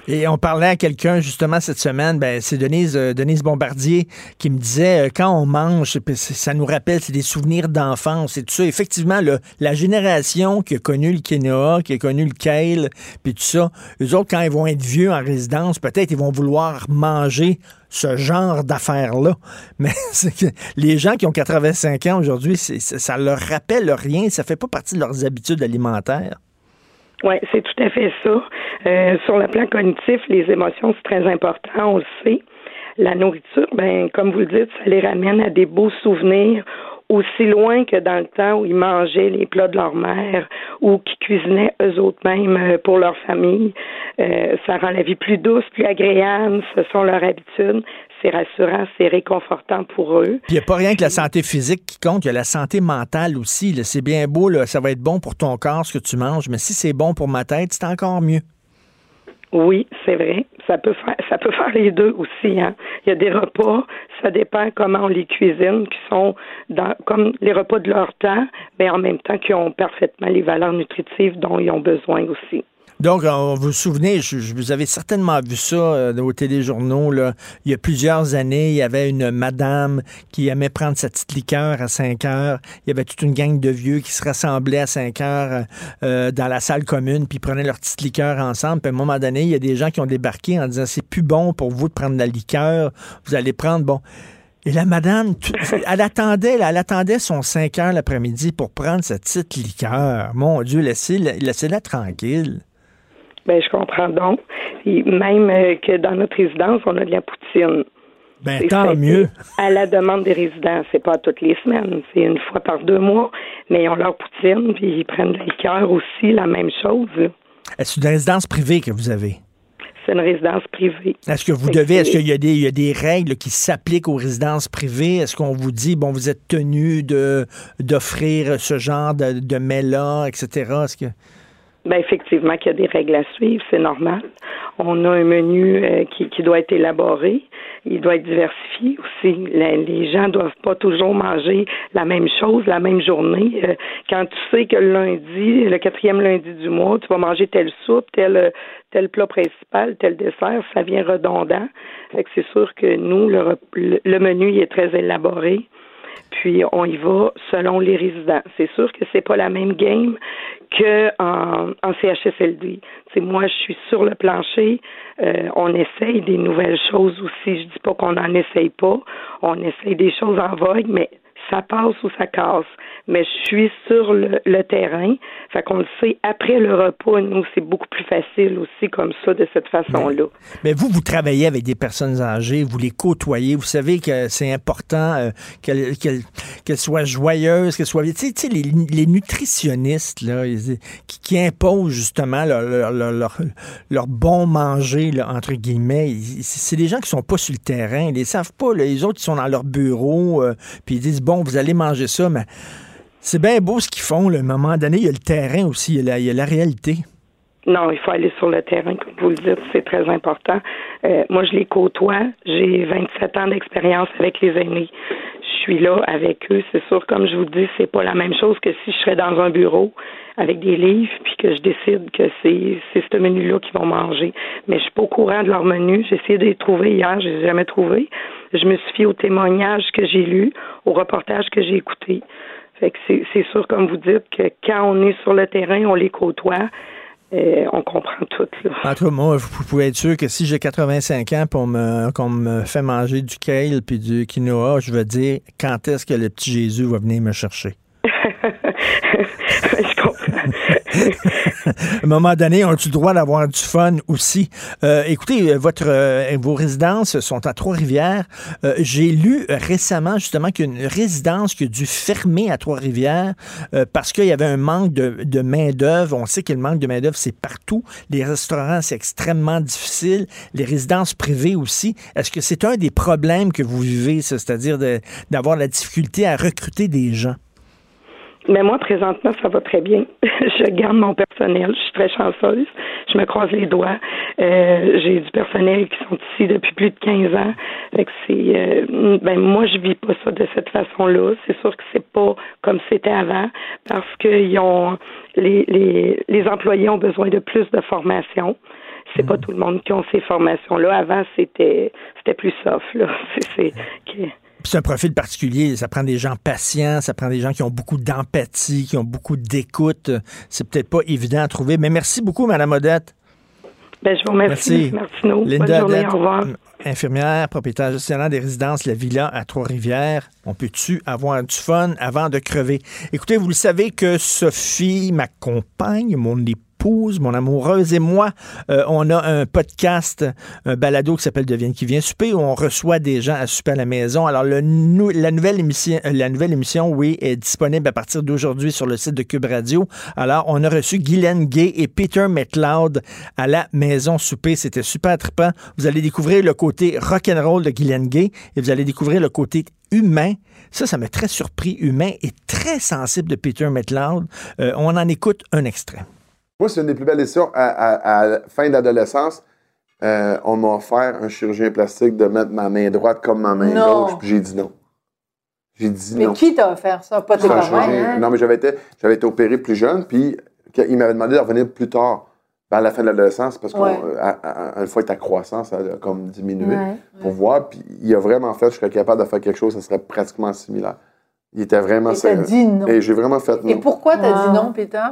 Et on parlait à quelqu'un justement cette semaine, ben, c'est Denise, euh, Denise Bombardier qui me disait euh, quand on mange, ça nous rappelle, c'est des souvenirs d'enfance et tout ça. Effectivement, la génération qui a connu le quinoa, qui a connu le kale, puis tout ça, eux autres, quand ils vont être vieux en résidence, peut-être ils vont vouloir manger ce genre d'affaires-là. [laughs] Mais que les gens qui ont 85 ans aujourd'hui, ça leur rappelle rien, ça fait pas partie de leurs habitudes alimentaires. Oui, c'est tout à fait ça. Euh, sur le plan cognitif, les émotions, c'est très important, on le sait. La nourriture, ben, comme vous le dites, ça les ramène à des beaux souvenirs aussi loin que dans le temps où ils mangeaient les plats de leur mère ou qui cuisinaient eux autres mêmes euh, pour leur famille. Euh, ça rend la vie plus douce, plus agréable, ce sont leurs habitudes. C'est rassurant, c'est réconfortant pour eux. Puis il n'y a pas rien que la santé physique qui compte, il y a la santé mentale aussi. C'est bien beau, là, ça va être bon pour ton corps ce que tu manges, mais si c'est bon pour ma tête, c'est encore mieux. Oui, c'est vrai. Ça peut faire ça peut [laughs] faire les deux aussi. Hein. Il y a des repas, ça dépend comment on les cuisine, qui sont dans, comme les repas de leur temps, mais en même temps qui ont parfaitement les valeurs nutritives dont ils ont besoin aussi. Donc, vous vous souvenez, je, vous avez certainement vu ça euh, aux téléjournaux. Il y a plusieurs années, il y avait une madame qui aimait prendre sa petite liqueur à 5 heures. Il y avait toute une gang de vieux qui se rassemblaient à 5 heures euh, dans la salle commune, puis prenaient leur petite liqueur ensemble. Puis à un moment donné, il y a des gens qui ont débarqué en disant c'est plus bon pour vous de prendre la liqueur. Vous allez prendre, bon. Et la madame, elle attendait, elle attendait son 5 heures l'après-midi pour prendre sa petite liqueur. Mon Dieu, laissez-la laissez tranquille. Ben, je comprends donc. même euh, que dans notre résidence, on a de la poutine. Ben, tant mieux. À la demande des résidents. C'est pas toutes les semaines. C'est une fois par deux mois. Mais ils ont leur poutine, puis ils prennent de la liqueur aussi, la même chose. Est-ce une résidence privée que vous avez? C'est une résidence privée. Est-ce que vous devez, est-ce qu'il y, a des, y a des règles qui s'appliquent aux résidences privées? Est-ce qu'on vous dit, bon, vous êtes tenu d'offrir ce genre de, de mets-là, etc.? Est-ce que... Ben effectivement qu'il y a des règles à suivre, c'est normal. On a un menu euh, qui, qui, doit être élaboré, il doit être diversifié aussi. Les, gens doivent pas toujours manger la même chose la même journée. Euh, quand tu sais que le lundi, le quatrième lundi du mois, tu vas manger telle soupe, tel tel plat principal, tel dessert, ça vient redondant. Fait que c'est sûr que nous, le, le menu il est très élaboré puis on y va selon les résidents. C'est sûr que c'est pas la même game que en, en CHSLD. C'est moi, je suis sur le plancher. Euh, on essaye des nouvelles choses aussi. Je dis pas qu'on n'en essaye pas. On essaye des choses en vogue, mais ça passe ou ça casse. Mais je suis sur le, terrain. Fait qu'on le sait, après le repas, nous, c'est beaucoup plus facile aussi comme ça, de cette façon-là. Mais, vous, vous travaillez avec des personnes âgées, vous les côtoyez, vous savez que c'est important euh, qu'elles soient joyeuses, qu'elles soient... Tu sais, les, les, nutritionnistes, là, qui, imposent justement leur, leur, bon manger, là, entre guillemets, c'est des gens qui sont pas sur le terrain, ils les savent pas. Les autres, ils sont dans leur bureau, euh, puis ils disent, bon, vous allez manger ça, mais c'est bien beau ce qu'ils font. À un moment donné, il y a le terrain aussi, il y a la, réalité. Non, il faut aller sur le terrain, comme vous le dites, c'est très important. Euh, moi, je les côtoie. J'ai 27 ans d'expérience avec les aînés. Suis là avec eux. C'est sûr, comme je vous dis, c'est pas la même chose que si je serais dans un bureau avec des livres puis que je décide que c'est ce menu-là qu'ils vont manger. Mais je suis pas au courant de leur menu. J'ai essayé de les trouver hier, je les ai jamais trouvés. Je me suis fié aux témoignages que j'ai lus, aux reportages que j'ai écoutés. Fait que c'est sûr, comme vous dites, que quand on est sur le terrain, on les côtoie. Euh, on comprend tout. Là. En tout cas, moi, vous pouvez être sûr que si j'ai 85 ans pour me, qu'on me fait manger du kale puis du quinoa, je veux dire quand est-ce que le petit Jésus va venir me chercher? je comprends. À un moment donné, on a le droit d'avoir du fun aussi? Euh, écoutez, euh, votre, euh, vos résidences sont à Trois-Rivières. J'ai lu récemment justement qu'une résidence qui a dû fermer à Trois-Rivières parce qu'il y avait un manque de, main-d'œuvre. On sait que le manque de main-d'œuvre, c'est partout. Les restaurants, c'est extrêmement difficile. Les résidences privées aussi. Est-ce que c'est un des problèmes que vous vivez, c'est-à-dire d'avoir la difficulté à recruter des gens? Mais moi, présentement, ça va très bien. [laughs] je garde mon personnel. Je suis très chanceuse. Je me croise les doigts. Euh, j'ai du personnel qui sont ici depuis plus de 15 ans. Fait que c'est, euh, ben, moi, je vis pas ça de cette façon-là. C'est sûr que c'est pas comme c'était avant parce que ont, les, les, les employés ont besoin de plus de formation c'est pas tout le monde qui a ces formations-là. Avant, c'était c'était plus soft. Là. [laughs] C'est, c'est un profil particulier. Ça prend des gens patients, ça prend des gens qui ont beaucoup d'empathie, qui ont beaucoup d'écoute. C'est peut-être pas évident à trouver. Mais merci beaucoup, Mme Odette. Ben, je vous remercie. Merci, nous. Linda Bonne journée, au revoir. Infirmière, propriétaire gestionnaire des résidences La Villa à Trois-Rivières. On peut-tu avoir du fun avant de crever? Écoutez, vous le savez que Sophie, ma compagne, mon épouse, mon amoureuse et moi, euh, on a un podcast, un balado qui s'appelle Devienne qui vient souper, où on reçoit des gens à souper à la maison. Alors, la, nouvelle émission, euh, la nouvelle émission, oui, est disponible à partir d'aujourd'hui sur le site de Cube Radio. Alors, on a reçu Guylaine Gay et Peter McLeod à la maison souper. C'était super trippant. Vous allez découvrir le côté rock'n'roll de Guylaine Gay et vous allez découvrir le côté humain. Ça, ça m'a très surpris, humain et très sensible de Peter McLeod. Euh, on en écoute un extrait. Moi, c'est une des plus belles décisions. À, la fin d'adolescence, euh, on m'a offert un chirurgien plastique de mettre ma main droite comme ma main gauche, puis j'ai dit non. J'ai dit mais non. Mais qui t'a offert ça? Pas tes parents? Hein? Non, mais j'avais été, j'avais été opéré plus jeune, puis il m'avait demandé de revenir plus tard, à la fin de l'adolescence, parce qu'une fois que ta croissance a comme diminué, pour voir. Puis il a vraiment fait, je serais capable de faire quelque chose, ça serait pratiquement similaire. Il était vraiment... Et t'as dit non. Et j'ai vraiment fait non. Et pourquoi t'as dit non, Peter?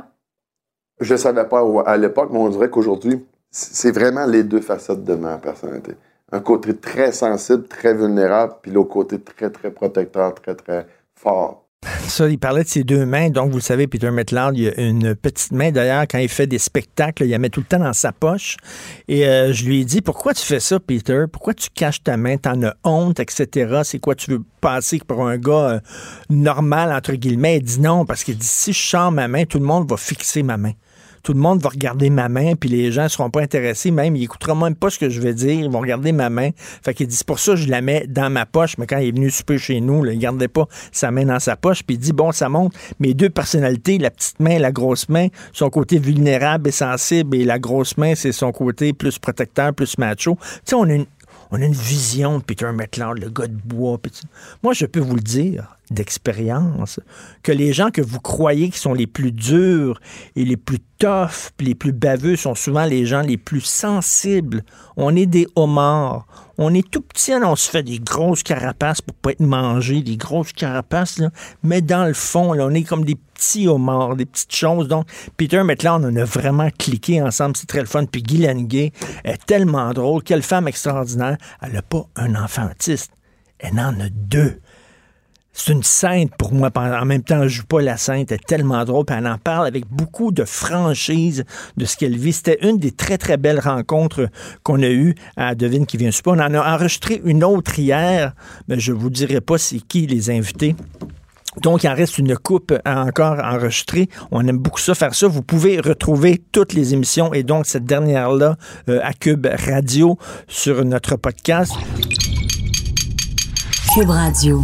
Je ne savais pas à l'époque, mais on dirait qu'aujourd'hui, c'est vraiment les deux facettes de ma personnalité. Un côté très sensible, très vulnérable, puis l'autre côté très, très protecteur, très, très fort. Ça, il parlait de ses deux mains. Donc, vous savez, Peter Metland, il a une petite main. D'ailleurs, quand il fait des spectacles, il la met tout le temps dans sa poche. Et euh, je lui ai dit, pourquoi tu fais ça, Peter? Pourquoi tu caches ta main? T'en as honte, etc. C'est quoi, tu veux passer pour un gars euh, normal, entre guillemets? Il dit non, parce qu'il dit, si je sors ma main, tout le monde va fixer ma main tout le monde va regarder ma main, puis les gens ne seront pas intéressés, même, ils écouteront même pas ce que je vais dire, ils vont regarder ma main. Fait qu'il dit, c'est pour ça je la mets dans ma poche, mais quand il est venu souper chez nous, il il gardait pas sa main dans sa poche, puis il dit, bon, ça montre mes deux personnalités, la petite main la grosse main, son côté vulnérable et sensible, et la grosse main, c'est son côté plus protecteur, plus macho. Tu sais, on a une, on a une vision de Peter McLeod, le gars de bois. Moi, je peux vous le dire d'expérience que les gens que vous croyez qui sont les plus durs et les plus toughs, les plus baveux sont souvent les gens les plus sensibles. On est des homards. On est tout petit, on se fait des grosses carapaces pour pas être mangé, des grosses carapaces, mais dans le fond, on est comme des petits homards, des petites choses. Donc, Peter McLeod, on a vraiment cliqué ensemble, c'est très le fun. Puis Guy Gay est tellement drôle. Quelle femme extraordinaire. Elle n'a pas un enfant. Elle en a deux c'est une sainte pour moi. En même temps, je joue pas la sainte. Elle est tellement drôle. Elle en parle avec beaucoup de franchise de ce qu'elle vit. C'était une des très, très belles rencontres qu'on a eues à Devine qui vient super. On en a enregistré une autre hier, mais je vous dirai pas c'est qui les invités. Donc, il en reste une coupe à encore enregistrer. On aime beaucoup ça, faire ça. Vous pouvez retrouver toutes les émissions et donc cette dernière-là euh, à Cube Radio sur notre podcast. Cube Radio.